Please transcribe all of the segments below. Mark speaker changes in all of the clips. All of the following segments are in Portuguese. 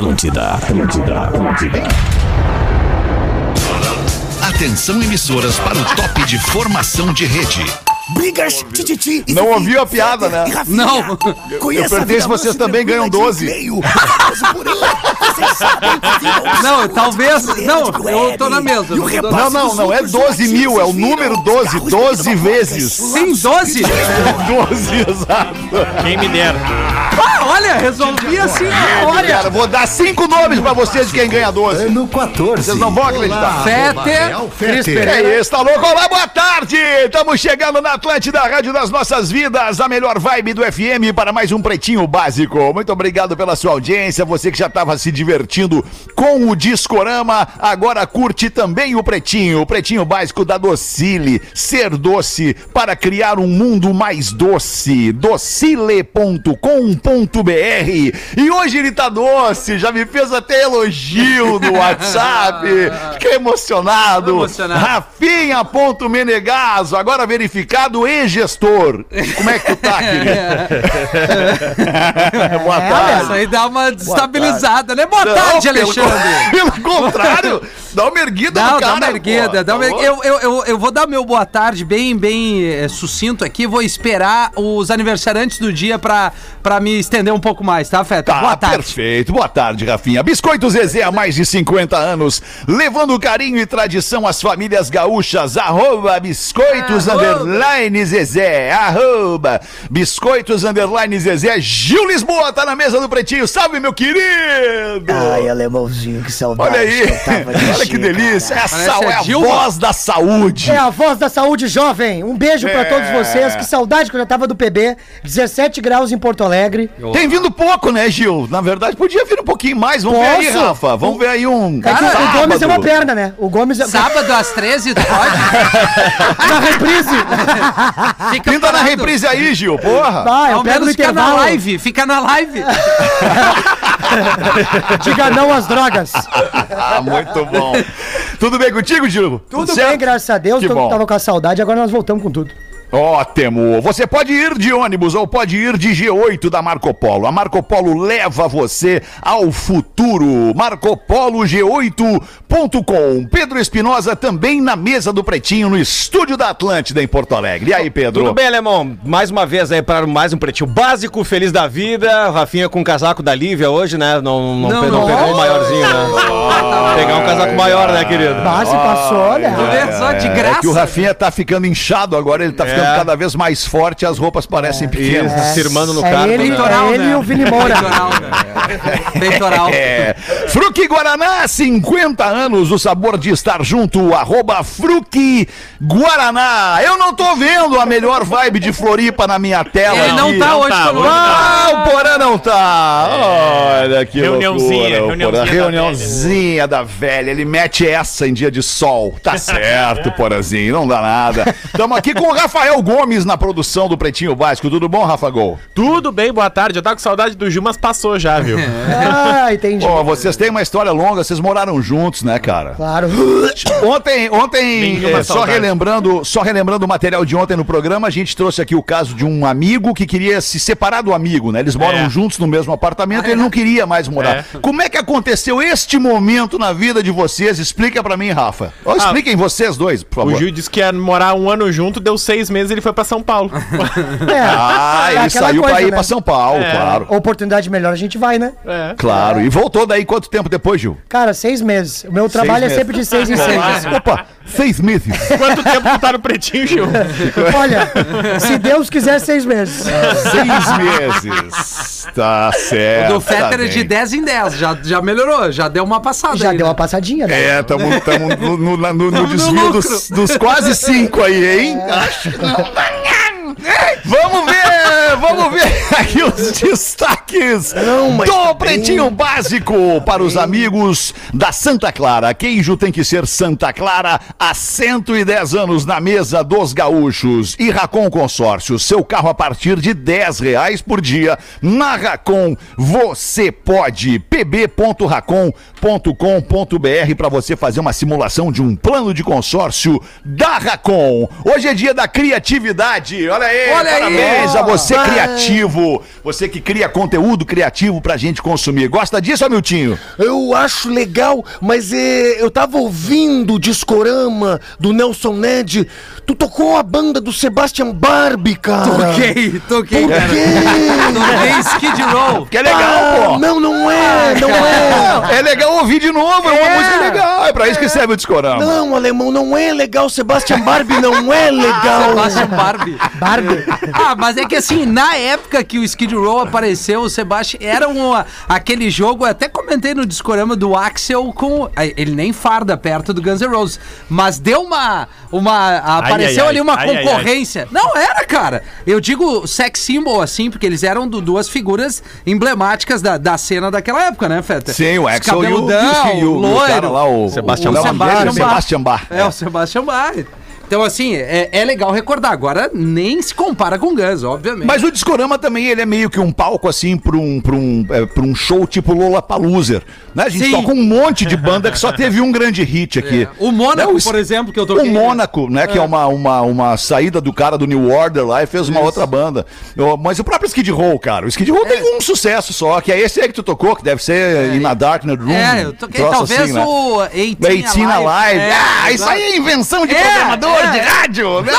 Speaker 1: Atlântida, Atlântida, Atlântida.
Speaker 2: Atenção emissoras para o top de formação de rede.
Speaker 3: Brigas, tititi.
Speaker 4: Não ouviu a piada, né?
Speaker 5: Não.
Speaker 4: Eu se vocês também ganham
Speaker 3: tranquila
Speaker 4: 12.
Speaker 3: de Meio. Por ele, vocês sabem que viram o
Speaker 5: Não, talvez- não, eu tô na mesa, não
Speaker 4: Não, não, é
Speaker 3: lucros
Speaker 4: 12 mil, é o número
Speaker 3: os
Speaker 4: 12,
Speaker 3: carros
Speaker 4: 12
Speaker 3: de
Speaker 4: vezes.
Speaker 5: Sim, 12?
Speaker 4: 12, exato.
Speaker 6: Quem me dera.
Speaker 5: Olha, resolvi assim
Speaker 4: Olha, cara, vou dar cinco nomes pra vocês de quem ganha 12.
Speaker 1: Ano 14.
Speaker 4: Vocês não vão acreditar.
Speaker 5: Fetter, Cris Pereira.
Speaker 4: É isso, tá louco? Olá, boa tarde! Estamos chegando na Atlântida, Rádio das Nossas Vidas, a melhor vibe do FM para mais um Pretinho Básico. Muito obrigado pela sua audiência, você que já estava se divertindo com o Discorama, agora curte também o Pretinho, o Pretinho Básico da Docile, ser doce para criar um mundo mais doce, docile.com.br. E hoje ele tá doce, já me fez até elogio no WhatsApp, fiquei emocionado.
Speaker 5: Emocionado.
Speaker 4: Rafinha.menegaso, agora verificado e gestor. Como é que tu tá, querido? Boa
Speaker 5: Isso
Speaker 4: tarde.
Speaker 5: aí dá uma desestabilizada, né? Boa tarde,
Speaker 4: pelo-
Speaker 5: Alexandre.
Speaker 4: Pelo, contrário, dá uma erguida
Speaker 5: Não,
Speaker 4: no
Speaker 5: dá
Speaker 4: cara.
Speaker 5: uma erguida,
Speaker 4: pô,
Speaker 5: dá uma
Speaker 4: tá
Speaker 5: erguida. Eu, eu, eu, eu vou dar meu boa tarde bem, bem eh, sucinto aqui. Vou esperar os aniversariantes do dia pra, pra me estender um pouco mais, tá, Feta?
Speaker 4: Tá,
Speaker 5: boa tarde.
Speaker 4: perfeito. Boa tarde, Rafinha. Biscoito Zezé há mais de 50 anos, levando carinho e tradição às famílias gaúchas. Arroba Biscoitos
Speaker 5: Arroba.
Speaker 4: Underline Zezé. Arroba Biscoitos Underline Zezé. Gil Lisboa tá na mesa do Pretinho. Salve, meu querido!
Speaker 3: Ai, alemãozinho, que saudade.
Speaker 4: Olha aí,
Speaker 3: que
Speaker 4: olha que delícia.
Speaker 3: cara.
Speaker 4: Essa
Speaker 5: Parece
Speaker 4: é
Speaker 5: a
Speaker 4: voz da saúde.
Speaker 7: É a voz da saúde jovem. Um beijo pra
Speaker 4: É.
Speaker 7: todos vocês. Que saudade que eu já tava do PB. 17 graus em Porto Alegre.
Speaker 4: Tem vindo pouco, né, Gil? Na verdade, podia vir um pouquinho mais. Vamos ver aí,
Speaker 7: Posso?
Speaker 4: Rafa. Vamos ver aí um.
Speaker 7: É que o- Gomes é uma perna, né? O Gomes é.
Speaker 5: Sábado às 13, tu pode?
Speaker 7: Na reprise.
Speaker 5: Fica
Speaker 4: Pinta na reprise aí, Gil. Porra.
Speaker 7: Vai, eu
Speaker 5: Ao
Speaker 7: pego no
Speaker 5: menos fica na live, fica na live.
Speaker 7: Diga não às drogas.
Speaker 4: Ah, muito bom. Tudo bem contigo, Gil?
Speaker 7: Tudo
Speaker 4: certo?
Speaker 7: bem, graças a Deus.
Speaker 4: Que
Speaker 7: Todo
Speaker 4: bom.
Speaker 7: tava com a saudade, agora nós voltamos com tudo.
Speaker 4: Ótimo! Você pode ir de ônibus ou pode ir de G8 da Marco Polo. A Marco Polo leva você ao futuro. MarcoPoloG8.com. Pedro Espinosa também na mesa do Pretinho, no estúdio da Atlântida em Porto Alegre. E aí, Pedro?
Speaker 6: Tudo bem, Alemão? Mais uma vez aí para mais um pretinho básico, feliz da vida. O Rafinha com o casaco da Lívia hoje, né? Não, não,
Speaker 5: Não,
Speaker 6: pe- não pegou o maiorzinho, né? Pegar um casaco maior, né, querido?
Speaker 7: Base passou, né?
Speaker 5: Olha só, de
Speaker 4: É
Speaker 5: graça.
Speaker 4: que o Rafinha tá ficando inchado agora, ele tá ficando cada vez mais forte as roupas parecem pequenas.
Speaker 6: Isso, se irmando no
Speaker 7: É
Speaker 6: carro.
Speaker 7: ele,
Speaker 6: né?
Speaker 5: Peitoral,
Speaker 7: é ele
Speaker 5: né?
Speaker 7: e o Vini Moura.
Speaker 5: Peitoral, né? Peitoral.
Speaker 4: É. Fruque Guaraná, 50 anos, o sabor de estar junto, arroba Fruque Guaraná. Eu não tô vendo a melhor vibe de Floripa na minha tela.
Speaker 5: Ele não
Speaker 4: aqui.
Speaker 5: tá hoje
Speaker 6: tá,
Speaker 5: conosco.
Speaker 4: Ah, o Porã não tá. Olha que
Speaker 6: Reuniãozinha,
Speaker 4: loucura. o Porã.
Speaker 6: reuniãozinha da
Speaker 4: Reuniãozinha da velha. Ele mete essa em dia de sol. Tá certo, Porãzinho, não dá nada. Estamos aqui com o Rafael Gomes na produção do Pretinho Básico. Tudo bom, Rafa Gol?
Speaker 6: Tudo bem, boa tarde. Eu tava com saudade do Gil, mas passou já, viu?
Speaker 7: Ah, entendi.
Speaker 4: Pô, vocês têm uma história longa, vocês moraram juntos, né, cara?
Speaker 7: Claro.
Speaker 4: Ontem, ontem eh, só relembrando, só relembrando o material de ontem no programa, a gente trouxe aqui o caso de um amigo que queria se separar do amigo, né? Eles moram
Speaker 6: É.
Speaker 4: juntos no mesmo apartamento e ele não queria mais morar. Como é que aconteceu este momento na vida de vocês? Explica pra mim, Rafa. Ou expliquem vocês dois, por
Speaker 6: O
Speaker 4: favor.
Speaker 6: Gil disse que ia morar um ano junto, deu seis meses e ele foi pra São Paulo.
Speaker 7: É.
Speaker 4: Ah,
Speaker 7: É
Speaker 4: ele
Speaker 7: aquela
Speaker 4: saiu pra
Speaker 7: coisa,
Speaker 4: ir
Speaker 7: né?
Speaker 4: pra São Paulo,
Speaker 6: É.
Speaker 4: claro.
Speaker 7: Oportunidade melhor, a gente vai, né?
Speaker 6: É.
Speaker 4: Claro. E voltou daí quanto tempo depois, Gil?
Speaker 7: Cara, seis meses. O meu trabalho é
Speaker 4: meses.
Speaker 7: sempre de seis em seis.
Speaker 4: Opa, seis meses.
Speaker 6: Quanto tempo tu tá no pretinho, Gil?
Speaker 7: Olha, se Deus quiser, seis meses.
Speaker 4: Seis meses. Tá certo.
Speaker 5: Do Fetter
Speaker 4: tá
Speaker 5: é de
Speaker 4: bem.
Speaker 5: 10 em 10. Já, já melhorou, já deu uma passada.
Speaker 7: Já
Speaker 5: aí,
Speaker 7: deu
Speaker 5: né?
Speaker 7: uma passadinha, né?
Speaker 4: É, estamos no, no, no, no
Speaker 5: no
Speaker 4: desvio
Speaker 5: lucro.
Speaker 4: dos, dos quase cinco aí, hein? Acho que Vamos ver, vamos ver aqui os destaques do Pretinho Básico para os amigos da Santa Clara. Queijo tem que ser Santa Clara há 110 anos na mesa dos gaúchos. E Racon Consórcio, seu carro a partir de 10 reais por dia. Na Racon, você pode. pb.racon.com.br para você fazer uma simulação de um plano de consórcio da Racon. Hoje é dia da criatividade. Olha aí,
Speaker 5: Olha aí.
Speaker 4: parabéns a você criativo. Você que cria conteúdo criativo pra gente consumir. Gosta disso, Amiltinho?
Speaker 3: Eu acho legal, mas é, eu tava ouvindo o Discorama do Nelson Ned. Tu tocou a banda do Sebastian Barbie, cara.
Speaker 5: Toquei, toquei,
Speaker 3: Por
Speaker 5: cara.
Speaker 3: quê?
Speaker 5: Toquei Skid Row.
Speaker 4: Que é legal,
Speaker 3: Ah,
Speaker 4: pô.
Speaker 3: Não, não é, não é.
Speaker 4: É legal ouvir de novo, é uma
Speaker 3: É.
Speaker 4: música legal. É pra isso que serve o discorama.
Speaker 3: Não, alemão, não é legal. Sebastian Barbie não é legal.
Speaker 5: Sebastian Barbie.
Speaker 7: Barbie.
Speaker 5: Ah, mas é que assim, na época que o Skid Row apareceu, o Sebastian era um, aquele jogo, eu até comentei no discorama do Axel com. Ele nem farda perto do Guns N' Roses. Mas deu uma. uma apareceu
Speaker 8: ai,
Speaker 5: ali uma
Speaker 8: ai, ai,
Speaker 5: concorrência. Não era, cara. Eu digo sex symbol, assim, porque eles eram du- duas figuras emblemáticas da, da cena daquela época, né, Feta?
Speaker 4: Sim, o Axel e o, e o, o
Speaker 5: loiro.
Speaker 4: cara lá, o o. Sebastian, Sebastian Bach.
Speaker 5: É, o Sebastian Bach. Então, assim, é, é legal recordar. Agora, nem se compara com Guns, obviamente.
Speaker 4: Mas o Discorama também, ele é meio que um palco, assim, pra um, pra um, é, pra um show tipo Lollapalooza, né? A gente
Speaker 5: Sim.
Speaker 4: toca um monte de banda que só teve um grande hit aqui.
Speaker 5: O Mônaco,
Speaker 4: Né, o-
Speaker 5: por exemplo, que eu
Speaker 4: O
Speaker 5: toquei.
Speaker 4: Mônaco, né? Que é uma, uma, uma saída do cara do New Order lá e fez uma outra banda. Mas o próprio Skid Row, cara. O Skid Row tem um sucesso só, que é esse aí que tu tocou, que deve ser In a Darknet Room.
Speaker 5: É, eu toquei talvez
Speaker 4: assim, né?
Speaker 5: o 18
Speaker 4: 18 Live.
Speaker 5: É,
Speaker 4: ah, isso aí é invenção de
Speaker 5: É,
Speaker 4: programador
Speaker 5: é.
Speaker 4: De rádio. né?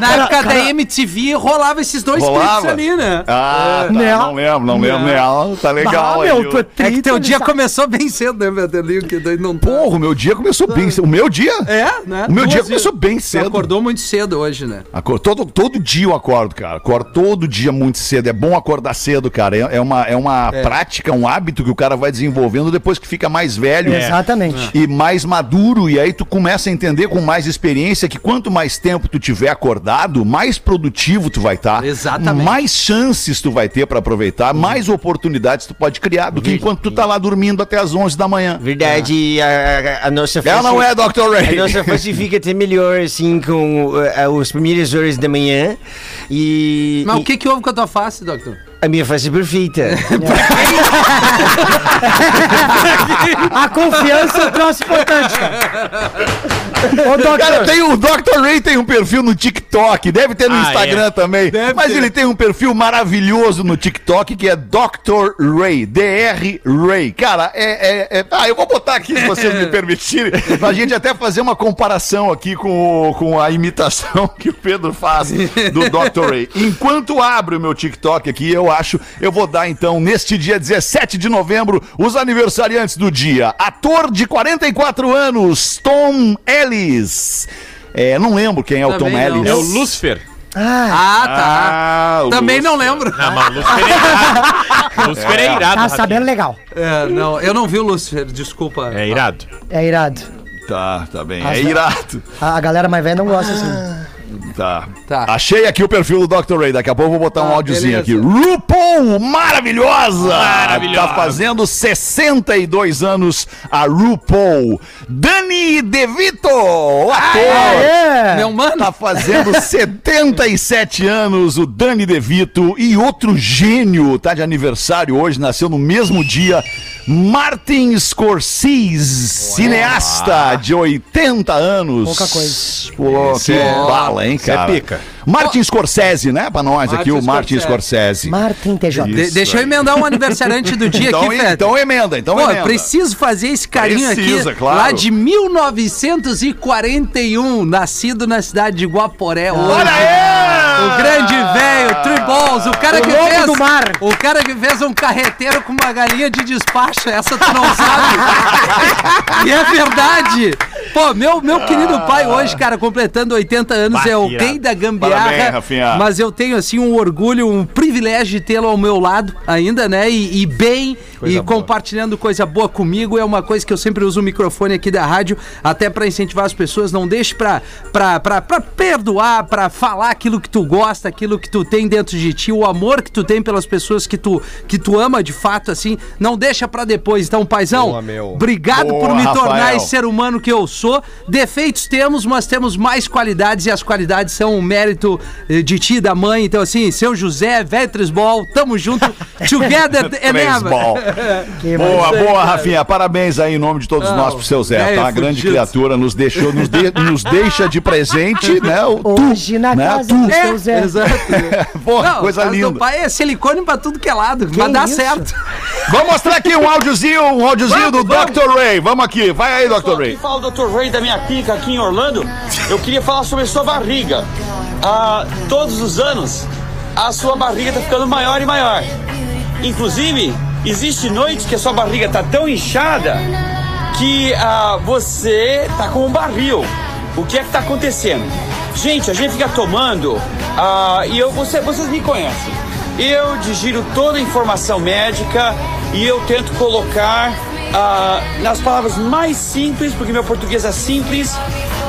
Speaker 5: Na época da MTV rolava esses dois clipes
Speaker 4: Rolava?
Speaker 5: ali, né?
Speaker 4: Ah, tá,
Speaker 7: Não.
Speaker 4: não lembro, não lembro. Não, tá legal
Speaker 7: Ah,
Speaker 4: aí.
Speaker 7: meu, tu é
Speaker 5: É que teu dia
Speaker 7: sabe.
Speaker 5: começou bem cedo, né, meu Deus? Que daí não tá.
Speaker 4: Porra, o meu dia começou bem cedo. O meu dia?
Speaker 5: É, né?
Speaker 4: O meu
Speaker 5: Duas
Speaker 4: dia
Speaker 5: vezes.
Speaker 4: começou bem
Speaker 5: Você
Speaker 4: cedo.
Speaker 5: acordou muito cedo hoje, né?
Speaker 4: Acor- Todo, todo dia eu acordo, cara. Acordo todo dia muito cedo. É bom acordar cedo, cara. É, é uma, é uma prática, um hábito que o cara vai desenvolvendo depois que fica mais velho.
Speaker 7: Exatamente.
Speaker 4: E mais maduro, e aí tu começa a entender com mais experiência que quanto mais tempo tu tiver acordado, mais produtivo tu vai estar.
Speaker 5: Exatamente.
Speaker 4: Mais chances tu vai ter pra aproveitar, mais oportunidades tu pode criar do que enquanto tu tá lá dormindo até as 11 da manhã.
Speaker 9: Verdade, a, a- a nossa
Speaker 4: Ela não é, Dr.
Speaker 9: A
Speaker 4: Ray.
Speaker 9: nossa face fica até melhor, assim, com uh, as primeiras horas da manhã. E,
Speaker 5: Mas
Speaker 9: e
Speaker 5: o que que houve com a tua face, doutor?
Speaker 9: A minha face é perfeita.
Speaker 7: A confiança é um troço importante, cara. Ô, doutor.
Speaker 4: Cara, tem o Dr. Ray tem um perfil no TikTok, deve ter no
Speaker 8: Ah,
Speaker 4: Instagram
Speaker 8: é.
Speaker 4: também. mas ele tem um perfil maravilhoso no TikTok que é Dr. Ray, DR Ray. Cara, é, é- é- Ah, eu vou botar aqui, se vocês me permitirem, pra gente até fazer uma comparação aqui com, o- com a imitação que o Pedro faz do Dr. Ray. Enquanto abro o meu TikTok aqui, eu eu vou dar então, neste dia 17 de novembro, os aniversariantes do dia. Ator de 44 anos, Tom Ellis. É, não lembro quem é o
Speaker 5: Também
Speaker 4: Tom
Speaker 5: não.
Speaker 4: Ellis.
Speaker 8: É o Lucifer.
Speaker 5: Ah, tá.
Speaker 4: Ah,
Speaker 5: Também não
Speaker 4: Lúcio.
Speaker 5: lembro.
Speaker 8: Não, mas o Lucifer é irado. Lucifer é irado.
Speaker 7: Tá sabendo legal.
Speaker 5: É, não, eu não vi o Lúcifer, desculpa.
Speaker 8: É irado.
Speaker 7: É irado.
Speaker 4: Tá, tá bem.
Speaker 7: As-
Speaker 4: É irado.
Speaker 7: A, a galera mais velha não gosta assim.
Speaker 4: Tá.
Speaker 5: Tá.
Speaker 4: Achei aqui o perfil do Dr. Ray. Daqui a pouco eu vou botar um
Speaker 5: Ah,
Speaker 4: áudiozinho aqui. RuPaul, maravilhosa!
Speaker 8: Maravilhosa.
Speaker 4: Tá fazendo 62 anos a RuPaul. Dani DeVito, o ator.
Speaker 7: É.
Speaker 5: Meu mano.
Speaker 4: Tá fazendo 77 anos o Dani DeVito e outro gênio tá de aniversário hoje, nasceu no mesmo dia, Martin Scorsese, cineasta de 80 anos.
Speaker 7: Pouca coisa.
Speaker 4: Pô,
Speaker 6: Esse
Speaker 4: que
Speaker 6: é-
Speaker 4: bala, hein,
Speaker 6: é
Speaker 4: cara?
Speaker 6: pica.
Speaker 4: Martin Scorsese, né, pra nós aqui, o
Speaker 5: Martin
Speaker 4: Martin Scorsese.
Speaker 7: Martin TJ.
Speaker 5: De- deixa eu emendar um aniversariante do dia
Speaker 4: Então,
Speaker 5: aqui, Feta.
Speaker 4: então emenda, então
Speaker 5: Pô, eu
Speaker 4: emenda.
Speaker 5: preciso fazer esse carinho
Speaker 4: Precisa,
Speaker 5: aqui.
Speaker 4: claro.
Speaker 5: Lá de 1941, nascido na cidade de Guaporé. hoje.
Speaker 4: Olha aí!
Speaker 5: O grande velho, Triballs, o cara
Speaker 7: O
Speaker 5: que fez.
Speaker 7: do mar.
Speaker 5: O cara que fez um carreteiro com uma galinha de despacho, essa tu não sabe. e é verdade. Pô, meu, meu querido pai hoje, cara, completando 80 anos,
Speaker 8: Bah,
Speaker 5: é o rei da gambiarra.
Speaker 4: Parabéns, Rafinha.
Speaker 5: mas eu tenho, assim, um orgulho, um privilégio de tê-lo ao meu lado ainda, né? E, e bem, e compartilhando coisa boa comigo. É uma coisa que eu sempre uso o microfone aqui da rádio, até pra incentivar as pessoas. Não deixe pra, pra, pra, pra perdoar, pra falar aquilo que tu gosta, aquilo que tu tem dentro de ti, o amor que tu tem pelas pessoas que tu, que tu ama de fato, assim. Não deixa pra depois. Então, paizão,
Speaker 6: Boa, meu.
Speaker 5: obrigado
Speaker 4: Boa,
Speaker 5: por me tornar
Speaker 4: Rafael.
Speaker 5: esse ser humano que eu sou. Defeitos temos, mas temos mais qualidades e as qualidades são um mérito eh, de ti e da mãe. Então, assim, seu José, velho Trisbol, tamo junto. Together and never.
Speaker 4: Beisebol.
Speaker 7: Que
Speaker 4: Boa,
Speaker 5: aí,
Speaker 4: boa,
Speaker 5: cara.
Speaker 4: Rafinha. Parabéns aí em nome de todos
Speaker 5: Não,
Speaker 4: nós pro seu Zé.
Speaker 5: velho
Speaker 4: Tá uma grande criatura, nos deixou, nos, de- nos deixa de presente, né? O
Speaker 7: Hoje na
Speaker 4: né?
Speaker 7: casa
Speaker 4: Tu.
Speaker 7: do
Speaker 5: Exato.
Speaker 4: Porra,
Speaker 5: Não,
Speaker 4: coisa linda.
Speaker 5: pai é silicone pra tudo que é lado. Vai dar
Speaker 7: isso?
Speaker 5: certo.
Speaker 4: Vamos mostrar aqui um áudiozinho, um áudiozinho do
Speaker 5: Vamos,
Speaker 4: Dr. Ray. Vamos aqui, vai aí, Dr.
Speaker 10: Aqui
Speaker 4: Ray.
Speaker 10: fala o Dr. Ray da minha clínica aqui em Orlando. Eu queria falar sobre a sua barriga. Ah, todos os anos, a sua barriga está ficando maior e maior. Inclusive, existe noites que a sua barriga está tão inchada que ah, você tá com um barril. O que é que tá acontecendo? Gente, a gente fica tomando ah, e eu, você, vocês me conhecem. Eu digiro toda a informação médica e eu tento colocar ah, nas palavras mais simples, porque meu português é simples,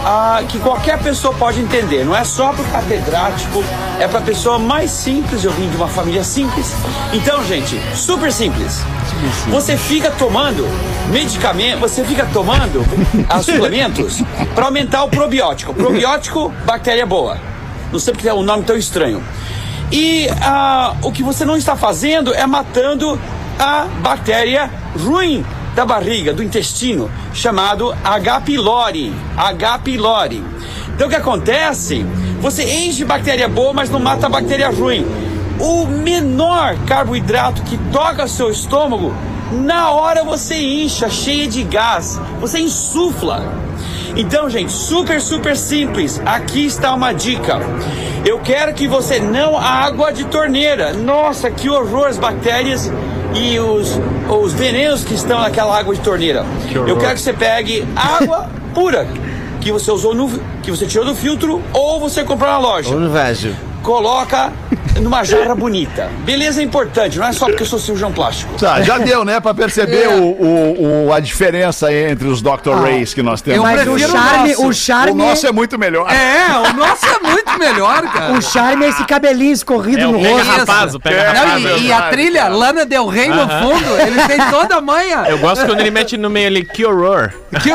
Speaker 10: ah, que qualquer pessoa pode entender. Não é só para o catedrático, é para a pessoa mais simples. Eu vim de uma família simples. Então, gente, super simples. Você fica tomando medicamento, você fica tomando suplementos para aumentar o probiótico. Probiótico, bactéria boa. Não sei porque é um nome tão estranho. E ah, o que você não está fazendo é matando a bactéria ruim da barriga, do intestino, chamado H. pylori. H. pylori. Então o que acontece? Você enche bactéria boa, mas não mata bactéria ruim. O menor carboidrato que toca seu estômago, na hora você incha, cheia de gás, você insufla. Então, gente, super, super simples. Aqui está uma dica. Eu quero que você não água de torneira. Nossa, que horror as bactérias e os, os venenos que estão naquela água de torneira. Eu quero que você pegue água pura que você usou no que você tirou do filtro ou você comprou na loja.
Speaker 9: Ou no vaso.
Speaker 10: Coloca numa jarra bonita. Beleza é importante, não é só porque eu sou cirurgião plástico.
Speaker 4: Tá, já deu, né, pra perceber o, o- o- a diferença entre os Dr. Rays que nós temos.
Speaker 5: eu
Speaker 7: Mas o
Speaker 5: prefiro o
Speaker 7: charme,
Speaker 5: nosso.
Speaker 7: o
Speaker 4: O
Speaker 7: charme,
Speaker 4: nosso é muito melhor.
Speaker 5: É, o nosso é muito melhor, cara.
Speaker 7: o charme é esse cabelinho escorrido
Speaker 8: É
Speaker 7: no
Speaker 8: o pega
Speaker 7: rosto.
Speaker 8: rapaz, o pega
Speaker 4: É,
Speaker 5: Não,
Speaker 8: rapaz.
Speaker 5: e,
Speaker 4: é
Speaker 5: e a trilha. Lana Del Rey no fundo, ele tem toda a manha.
Speaker 8: Eu gosto quando ele mete no meio ali, que horror.
Speaker 5: Que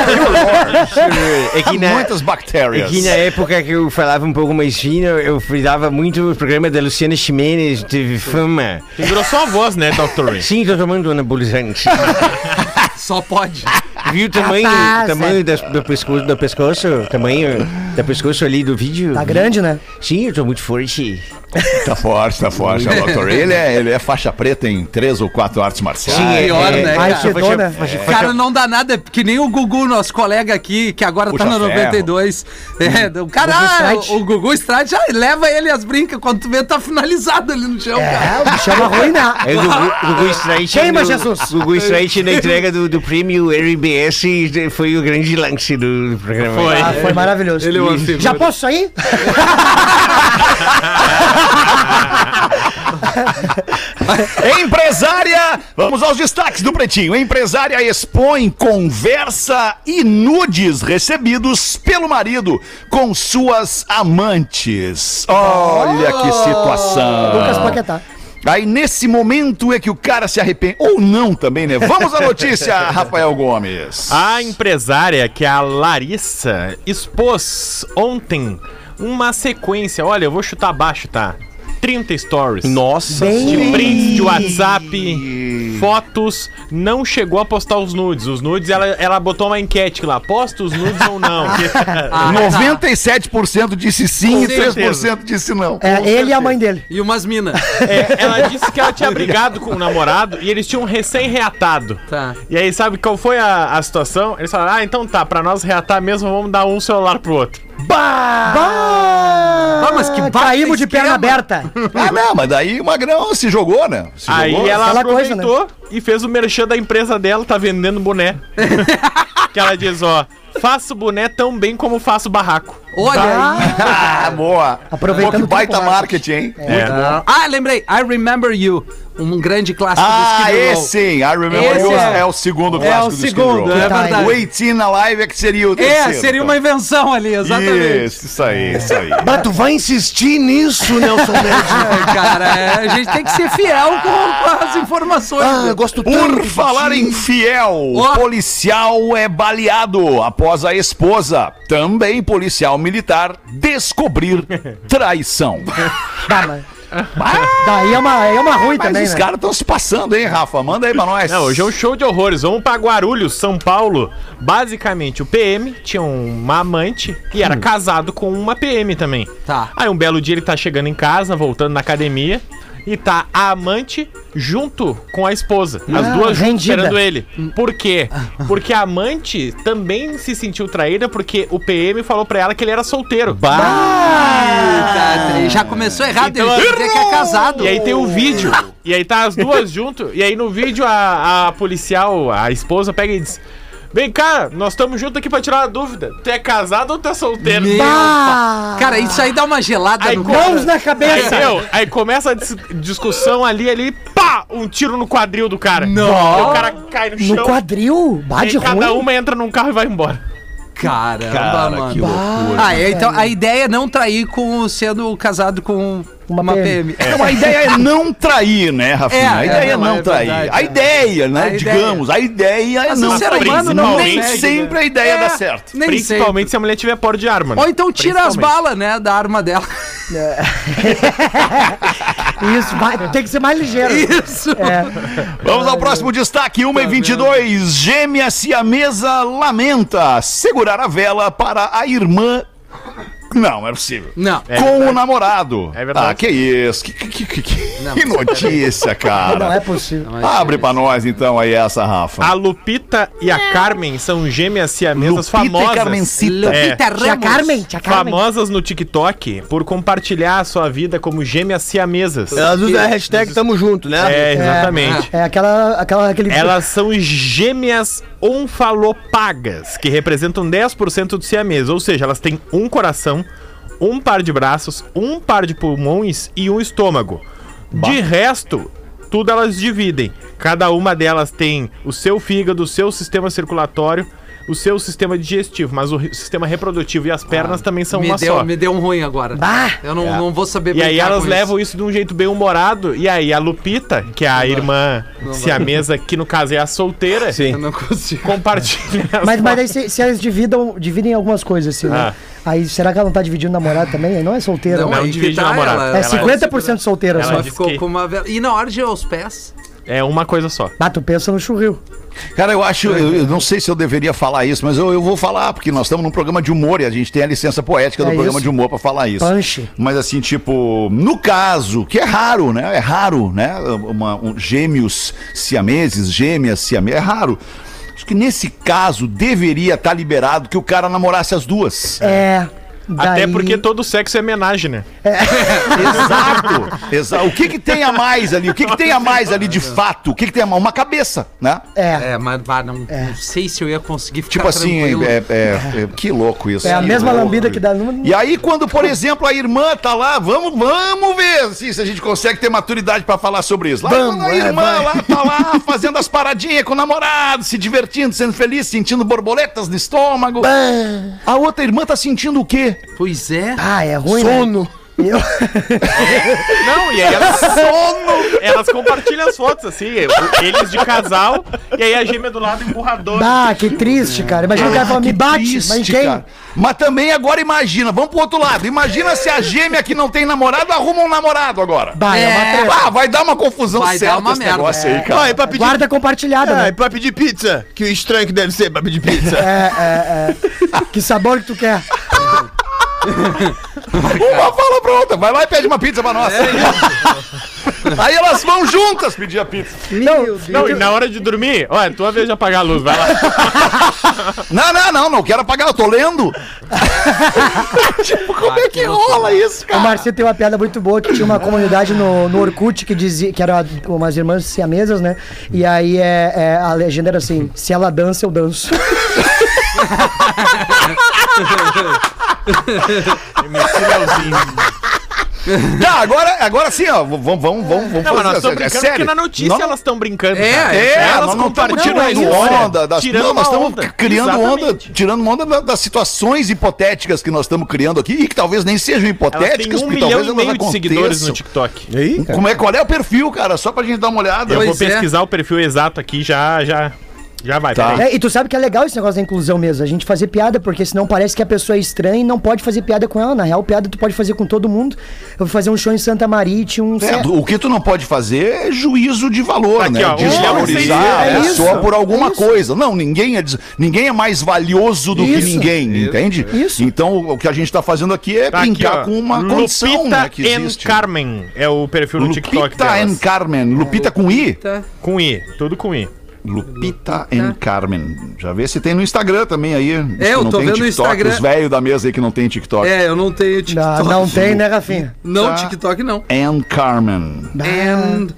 Speaker 9: É que na,
Speaker 4: Muitas
Speaker 9: é
Speaker 4: bactérias.
Speaker 9: que na época que eu falava um pouco mais fino, eu fritava muito o programa da Luciana Ximenes, teve fama.
Speaker 8: Só a voz, né, Dr. Ray?
Speaker 9: Sim, tô tomando anabolizante.
Speaker 5: Só pode.
Speaker 9: Viu o tamanho,
Speaker 7: Rapaz,
Speaker 9: tamanho das- do, pescoço, do pescoço? Tamanho do pescoço ali do vídeo?
Speaker 7: Tá grande, né?
Speaker 9: Sim, eu tô muito forte.
Speaker 4: Tá forte, tá forte, é o Dr. Ray. Ele é, ele é faixa preta em três ou quatro artes marciais.
Speaker 9: Sim,
Speaker 5: pior,
Speaker 9: é,
Speaker 5: né,
Speaker 7: Ai,
Speaker 5: cara?
Speaker 7: fedor, né?
Speaker 5: Cara, não dá nada, que nem o Gugu, nosso colega aqui, que agora
Speaker 4: Puxa
Speaker 5: tá no
Speaker 4: ferro.
Speaker 5: 92. É, o cara,
Speaker 7: Gugu Stride.
Speaker 5: o, o Gugu já leva ele às brincas, quando tu vê, tá finalizado ali no chão, cara.
Speaker 7: É, o bicho é uma ruína.
Speaker 9: É o Gugu, Gugu Strike.
Speaker 7: Queima,
Speaker 9: no-
Speaker 7: Jesus.
Speaker 9: Gugu Strike na entrega do, do prêmio RBS foi o grande lance do, do programa.
Speaker 8: Foi.
Speaker 7: Ah, foi maravilhoso.
Speaker 5: Ele é uma figura.
Speaker 7: Já posso sair?
Speaker 4: Empresária, vamos aos destaques do Pretinho. Empresária expõe conversa e nudes recebidos pelo marido com suas amantes. Olha que situação.
Speaker 7: Lucas Paquetá.
Speaker 4: Aí nesse momento é que o cara se arrepende. Ou não também, né? Vamos à notícia, Rafael Gomes.
Speaker 8: A empresária, que é a Larissa, expôs ontem uma sequência. Olha, eu vou chutar baixo, tá? 30 stories.
Speaker 9: Nossa.
Speaker 8: De
Speaker 7: Bem...
Speaker 8: prints de WhatsApp, fotos, não chegou a postar os nudes. Os nudes, ela, ela botou uma enquete lá, posta os nudes ou não.
Speaker 5: Ah,
Speaker 4: 97% disse sim
Speaker 8: Com
Speaker 4: e 3%
Speaker 8: certeza.
Speaker 4: disse não.
Speaker 7: É, ele e a mãe dele.
Speaker 5: E umas minas.
Speaker 8: É, ela disse que ela tinha brigado com o namorado e eles tinham recém-reatado.
Speaker 5: Tá.
Speaker 8: E aí, sabe qual foi a, a situação? Eles falaram: ah, então tá, pra nós reatar mesmo, vamos dar um celular pro outro.
Speaker 7: Bah!
Speaker 5: mas que
Speaker 7: Caímos de perna aberta.
Speaker 4: Ah, não, mas daí o Magrão se jogou, né? Se
Speaker 8: Aí
Speaker 4: jogou.
Speaker 8: ela
Speaker 7: aquela coisa, né?
Speaker 8: aproveitou e fez o merchan da empresa dela, tá vendendo boné. que ela diz, ó, faço boné tão bem como faço barraco.
Speaker 5: Olha aí.
Speaker 4: Ah, boa.
Speaker 7: Aproveitando
Speaker 4: Pô, que
Speaker 7: o
Speaker 4: baita
Speaker 7: tempo
Speaker 4: marketing, hein?
Speaker 8: É.
Speaker 5: Ah, lembrei. I Remember You. Um grande clássico do
Speaker 4: Ah,
Speaker 5: Skid Row.
Speaker 4: esse sim. I Remember
Speaker 5: Esse
Speaker 4: You
Speaker 5: é-
Speaker 4: é o segundo
Speaker 5: É
Speaker 4: clássico
Speaker 5: o
Speaker 4: do Skid
Speaker 5: segundo,
Speaker 4: Row.
Speaker 5: é
Speaker 7: Tá,
Speaker 5: verdade.
Speaker 4: O 18 na live é que seria o terceiro.
Speaker 5: É, seria uma
Speaker 4: então.
Speaker 5: invenção ali, exatamente.
Speaker 4: Isso, isso aí, isso aí.
Speaker 3: Mas tu vai insistir nisso, Nelson Ned?
Speaker 5: É, cara, é, a gente tem que ser fiel com, com as informações.
Speaker 3: Ah, eu gosto tanto
Speaker 4: Por falar em fiel, policial é baleado após após a esposa, também policial militar, descobrir traição.
Speaker 7: Mas... Daí é uma, é uma ruim
Speaker 4: Mas
Speaker 7: também,
Speaker 4: os
Speaker 7: né?
Speaker 4: caras estão se passando, hein, Rafa? Manda aí pra nós.
Speaker 8: Não, hoje é um show de horrores. Vamos pra Guarulhos, São Paulo. Basicamente, o PM tinha uma amante e era casado com uma PM também.
Speaker 5: Tá.
Speaker 8: Aí um belo dia ele tá chegando em casa, voltando na academia. E tá a amante junto com a esposa. As
Speaker 7: Ah,
Speaker 8: duas juntas
Speaker 7: rendida.
Speaker 8: esperando ele. Por quê? Porque a amante também se sentiu traída porque o PM falou pra ela que ele era solteiro.
Speaker 5: Tá, tri- já começou errado,
Speaker 8: Então,
Speaker 5: ele dizer que é casado.
Speaker 8: E aí tem o vídeo. E aí tá as duas junto. E aí no vídeo a, a policial, a esposa, pega e diz: Vem cá, nós estamos juntos aqui pra tirar uma dúvida. Tu é casado ou tu é solteiro?
Speaker 5: Meu! Cara, isso aí dá uma gelada
Speaker 8: Aí
Speaker 5: no
Speaker 7: Mãos na
Speaker 8: Aí,
Speaker 7: cabeça!
Speaker 8: meu, aí começa a dis- discussão ali, ali, pá! Um tiro no quadril do cara.
Speaker 5: Não.
Speaker 8: E o cara cai no chão.
Speaker 7: No quadril? Bate
Speaker 8: aí cada
Speaker 7: ruim?
Speaker 8: uma entra num carro e vai embora.
Speaker 5: Caramba,
Speaker 4: Cara,
Speaker 5: mano.
Speaker 4: que loucura.
Speaker 5: Ah, é, então a ideia é não trair com sendo casado com uma,
Speaker 7: Uma
Speaker 5: PM.
Speaker 7: PM.
Speaker 4: Então, a ideia é não trair, né, Rafinha?
Speaker 5: É,
Speaker 4: a
Speaker 5: é,
Speaker 4: ideia é,
Speaker 5: não,
Speaker 4: não
Speaker 5: é
Speaker 4: trair.
Speaker 5: verdade,
Speaker 4: a
Speaker 5: é.
Speaker 4: ideia, né,
Speaker 5: A ideia.
Speaker 4: digamos, a ideia é
Speaker 5: Mas
Speaker 4: não trair.
Speaker 5: humano não
Speaker 4: Nem
Speaker 5: consegue,
Speaker 4: sempre
Speaker 5: né?
Speaker 4: a ideia
Speaker 5: É.
Speaker 4: dá certo.
Speaker 5: Nem
Speaker 8: Principalmente
Speaker 5: sempre.
Speaker 8: se a mulher tiver porte de arma. né?
Speaker 5: Ou então tira as balas, né, da arma dela.
Speaker 7: Isso, vai- tem que ser mais ligeiro.
Speaker 5: Isso.
Speaker 7: É.
Speaker 4: Vamos ao próximo destaque, 1 e 22 Gêmea siamesa lamenta segurar a vela para a irmã. Não, não é possível.
Speaker 5: Não.
Speaker 4: Com o namorado.
Speaker 8: É verdade.
Speaker 4: Ah, que isso? Que, que, que, que-
Speaker 5: Não,
Speaker 4: que notícia, cara.
Speaker 7: Não é possível.
Speaker 4: Abre pra nós então aí essa, Rafa.
Speaker 8: A Lupita e a Carmen são gêmeas siamesas
Speaker 4: Lupita e
Speaker 8: famosas.
Speaker 4: Carmencita.
Speaker 5: Lupita
Speaker 7: Tia
Speaker 5: Ramos.
Speaker 7: Carmen, tia Carmen.
Speaker 8: Famosas no TikTok por compartilhar a sua vida como gêmeas siamesas.
Speaker 3: Elas usam a hashtag tamo junto, né?
Speaker 8: É, exatamente.
Speaker 7: É aquela, aquela, aquele...
Speaker 8: Elas são gêmeas onfalopagas, que representam 10% do siamês. Ou seja, elas têm um coração, um par de braços, um par de pulmões e um estômago. De resto, tudo elas dividem. Cada uma delas tem o seu fígado, o seu sistema circulatório, o seu sistema digestivo, mas o sistema reprodutivo e as pernas também são
Speaker 5: me
Speaker 8: uma
Speaker 5: deu,
Speaker 8: só.
Speaker 5: Me deu um ruim agora.
Speaker 7: Bah!
Speaker 5: Eu não, não vou saber
Speaker 8: E aí elas levam isso. de um jeito bem humorado. E aí a Lupita, que é a irmã siamesa, que no caso é a solteira,
Speaker 5: Eu não consigo.
Speaker 8: compartilha. as
Speaker 7: Mas, mas aí se, se elas dividam, dividem algumas coisas, assim, né?
Speaker 8: Ah.
Speaker 7: Aí será que ela não tá dividindo namorado também? Aí não é solteira,
Speaker 8: Não,
Speaker 7: né?
Speaker 8: não divide o namorado.
Speaker 5: ela-
Speaker 7: É
Speaker 5: ela-
Speaker 7: 50% solteira
Speaker 8: ela
Speaker 7: só.
Speaker 8: diz
Speaker 5: Ficou
Speaker 8: que-
Speaker 5: com uma vela. E na hora de ir aos pés?
Speaker 8: É uma coisa só.
Speaker 7: Ah, tu pensa no churril.
Speaker 4: Cara, eu acho, eu, eu não sei se eu deveria falar isso, mas eu, eu vou falar, porque nós estamos num programa de humor e a gente tem a licença poética do
Speaker 7: É
Speaker 4: programa
Speaker 7: isso.
Speaker 4: de humor pra falar isso.
Speaker 7: Punch.
Speaker 4: Mas assim, tipo, no caso, que é raro, né? É raro, né? Uma, um- gêmeos siameses, gêmeas siameses, é raro. Acho que nesse caso deveria estar liberado que o cara namorasse as duas.
Speaker 7: É.
Speaker 8: Até
Speaker 7: daí-
Speaker 8: porque todo sexo é homenagem, né?
Speaker 4: Exato. Exato. O que que tem a mais ali? O que que tem a mais ali de fato? O que que tem a mais? Uma cabeça, né?
Speaker 7: É.
Speaker 5: É, mas bah, não, não sei se eu ia conseguir ficar
Speaker 4: Tipo assim, é, é- é- que louco isso.
Speaker 7: É a
Speaker 4: Que
Speaker 7: mesma
Speaker 4: louco.
Speaker 7: lambida que dá no.
Speaker 4: E aí, quando, por exemplo, a irmã tá lá, vamos, vamos ver assim, se a gente consegue ter maturidade pra falar sobre isso. Lá,
Speaker 3: Vamos,
Speaker 4: quando a
Speaker 3: é,
Speaker 4: irmã lá tá lá fazendo as paradinhas com o namorado, se divertindo, sendo feliz, sentindo borboletas no estômago. A outra irmã tá sentindo o quê?
Speaker 5: Pois é.
Speaker 7: Ah, é ruim, né?
Speaker 3: Sono.
Speaker 7: Eu...
Speaker 8: Não, e aí elas, elas compartilham as fotos, assim, eles de casal, e aí a gêmea do lado empurradora.
Speaker 7: Ah, que triste, cara. Imagina o cara falando, me bate,
Speaker 4: Triste,
Speaker 7: mas quem?
Speaker 4: cara. Mas também agora imagina, vamos pro outro lado. Imagina se a gêmea que não tem namorado arruma um namorado agora.
Speaker 7: Bah, é, uma
Speaker 5: É.
Speaker 4: Ah, vai dar uma confusão
Speaker 5: Vai dar
Speaker 4: certa
Speaker 5: uma
Speaker 4: esse
Speaker 5: merda.
Speaker 4: negócio aí, cara.
Speaker 3: Vai, é pra pedir.
Speaker 7: Guarda compartilhada,
Speaker 3: Ah, é
Speaker 7: né?
Speaker 3: pra pedir pizza. Que estranho que deve ser pra pedir pizza.
Speaker 7: É, é, é. Que sabor que tu quer?
Speaker 4: Uma fala pra outra, vai lá e pede uma pizza pra nós. Aí elas vão juntas pedir a pizza.
Speaker 7: Não,
Speaker 8: Não, e na hora de dormir, olha, tua vez de apagar a luz, vai lá.
Speaker 4: Não, não, não, não quero apagar, eu tô lendo. tipo, como é que rola isso,
Speaker 7: O
Speaker 4: cara?
Speaker 7: Marcinho tem uma piada muito boa que tinha uma comunidade no, no Orkut que dizia que eram umas irmãs siamesas, né? E aí é, é, a legenda era assim: se ela dança, eu danço.
Speaker 4: Tá, agora, agora sim, ó, vamos, vamos, vamos, vamos
Speaker 8: Não, mas nós
Speaker 4: fazer.
Speaker 8: estamos
Speaker 4: é
Speaker 8: brincando
Speaker 4: sério.
Speaker 8: porque na notícia
Speaker 4: Nós-
Speaker 8: elas estão brincando.
Speaker 5: É,
Speaker 8: cara.
Speaker 4: É,
Speaker 8: elas
Speaker 4: nós não estamos
Speaker 8: compartilham
Speaker 4: tirando onda das
Speaker 8: tirando
Speaker 4: não, nós estamos criando
Speaker 8: Exatamente.
Speaker 4: onda, tirando onda da- das situações hipotéticas que nós estamos criando aqui e que talvez nem sejam
Speaker 8: Elas
Speaker 4: hipotéticas,
Speaker 8: um
Speaker 4: porque
Speaker 8: milhão
Speaker 4: talvez
Speaker 8: e
Speaker 4: elas
Speaker 8: meio de seguidores no
Speaker 4: aconteçam.
Speaker 8: TikTok.
Speaker 4: Como é, qual é o perfil, cara? Só pra gente dar uma olhada.
Speaker 8: Eu vou
Speaker 5: Pois é.
Speaker 8: pesquisar o perfil exato aqui já, já. Já vai,
Speaker 4: Tá.
Speaker 7: É, e tu sabe que é legal esse negócio da inclusão mesmo, a gente fazer piada, porque senão parece que a pessoa é estranha e não pode fazer piada com ela. Na real, piada tu pode fazer com todo mundo. Eu fui fazer um show em Santa Maria e um.
Speaker 4: É, o que tu não pode fazer é juízo de valor,
Speaker 8: Aqui,
Speaker 4: né?
Speaker 8: ó,
Speaker 4: Desvalorizar
Speaker 7: é
Speaker 4: a
Speaker 7: isso,
Speaker 4: pessoa por alguma
Speaker 7: é isso.
Speaker 4: coisa. Não, ninguém é, des- ninguém é mais valioso do que
Speaker 7: Isso.
Speaker 4: ninguém, entende?
Speaker 7: Isso.
Speaker 4: Então o que a gente tá fazendo aqui é
Speaker 8: Tá aqui,
Speaker 4: brincar
Speaker 8: ó.
Speaker 4: com uma condição
Speaker 8: Lupita
Speaker 4: né, que existe.
Speaker 8: Carmen é o perfil no TikTok
Speaker 4: Lupita
Speaker 8: delas.
Speaker 4: and Carmen. Lupita com I?
Speaker 8: Com I, tudo com I.
Speaker 4: Lupita and Carmen. Já vê se tem no Instagram também aí.
Speaker 5: É, eu
Speaker 4: não
Speaker 5: tô vendo no Instagram.
Speaker 4: Os velhos da mesa aí que não tem TikTok.
Speaker 5: É, eu não tenho TikTok.
Speaker 7: Não, não tem, né, Rafinha?
Speaker 5: Não,
Speaker 4: Tá.
Speaker 5: TikTok não.
Speaker 4: And Carmen.
Speaker 5: And...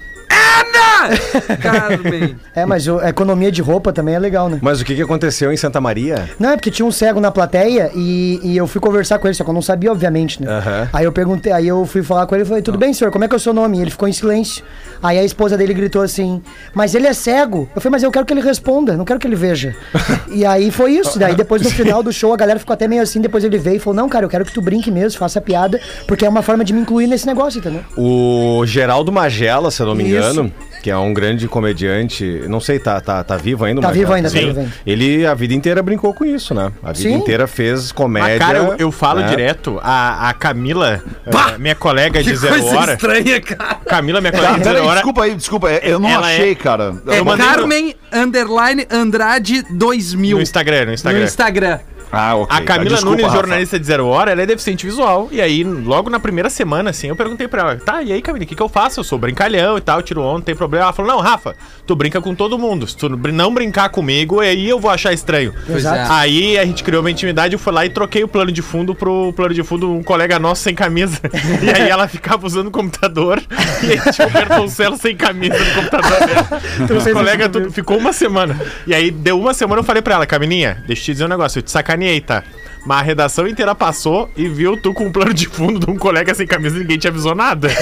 Speaker 5: Carmen.
Speaker 7: É, mas o- a economia de roupa também é legal, né?
Speaker 6: Mas o que, que aconteceu em Santa Maria?
Speaker 7: Não, é porque tinha um cego na plateia e, e eu fui conversar com ele, só que eu não sabia, obviamente, né? Aí eu perguntei, aí eu fui falar com ele e falei, tudo bem, senhor, como é que é o seu nome? E ele ficou em silêncio. Aí a esposa dele gritou assim, mas ele é cego. Eu falei, mas eu quero que ele responda, não quero que ele veja. e aí foi isso. Daí depois no final do show a galera ficou até meio assim, depois ele veio e falou, não, cara, eu quero que tu brinque mesmo, faça piada, porque é uma forma de me incluir nesse negócio, entendeu?
Speaker 6: O Geraldo Magela, se eu não me
Speaker 7: Isso.
Speaker 6: Que é um grande comediante, não sei, tá, tá, tá vivo ainda?
Speaker 7: Tá vivo ainda, tá
Speaker 8: Sim.
Speaker 7: vivo ainda.
Speaker 6: Ele a vida inteira brincou com isso, né? A vida
Speaker 7: Sim.
Speaker 6: inteira fez comédia.
Speaker 8: Mas, cara, eu, eu falo
Speaker 6: né?
Speaker 8: direto, a, a Camila, eh, minha colega de
Speaker 5: Que
Speaker 8: zero
Speaker 5: coisa
Speaker 8: hora.
Speaker 5: estranha, cara.
Speaker 8: Camila, minha
Speaker 4: Tá,
Speaker 8: colega de zero hora.
Speaker 4: desculpa aí, desculpa. é, Eu não
Speaker 8: Ela é-
Speaker 4: achei, cara.
Speaker 5: É
Speaker 8: Eu mandei
Speaker 5: Carmen Underline Andrade 2000.
Speaker 8: No Instagram, no
Speaker 5: No
Speaker 8: Instagram.
Speaker 4: Ah, ok.
Speaker 8: A Camila
Speaker 4: desculpa,
Speaker 8: Nunes,
Speaker 4: Rafa.
Speaker 8: jornalista de Zero Hora, ela é deficiente visual. E aí, logo na primeira semana, assim, eu perguntei pra ela, tá, e aí, Camila, o que, que eu faço? Eu sou brincalhão e tal, tiro onda, não tem problema. Ela falou, não, Rafa, tu brinca com todo mundo. Se tu não brincar comigo, aí eu vou achar estranho.
Speaker 7: Exato.
Speaker 8: Aí a gente criou uma intimidade, eu fui lá e troquei o plano de fundo pro plano de fundo um colega nosso sem camisa. E aí ela ficava usando o computador e aí tinha o Bertoncello sem camisa no computador dele. Os colegas tudo, ficou uma semana. E aí deu uma semana eu falei pra ela, Camilinha, deixa eu te dizer um negócio, eu te sacaneei, tá? Mas a redação inteira passou e viu tu com um plano de fundo de um colega sem camisa e ninguém te avisou nada.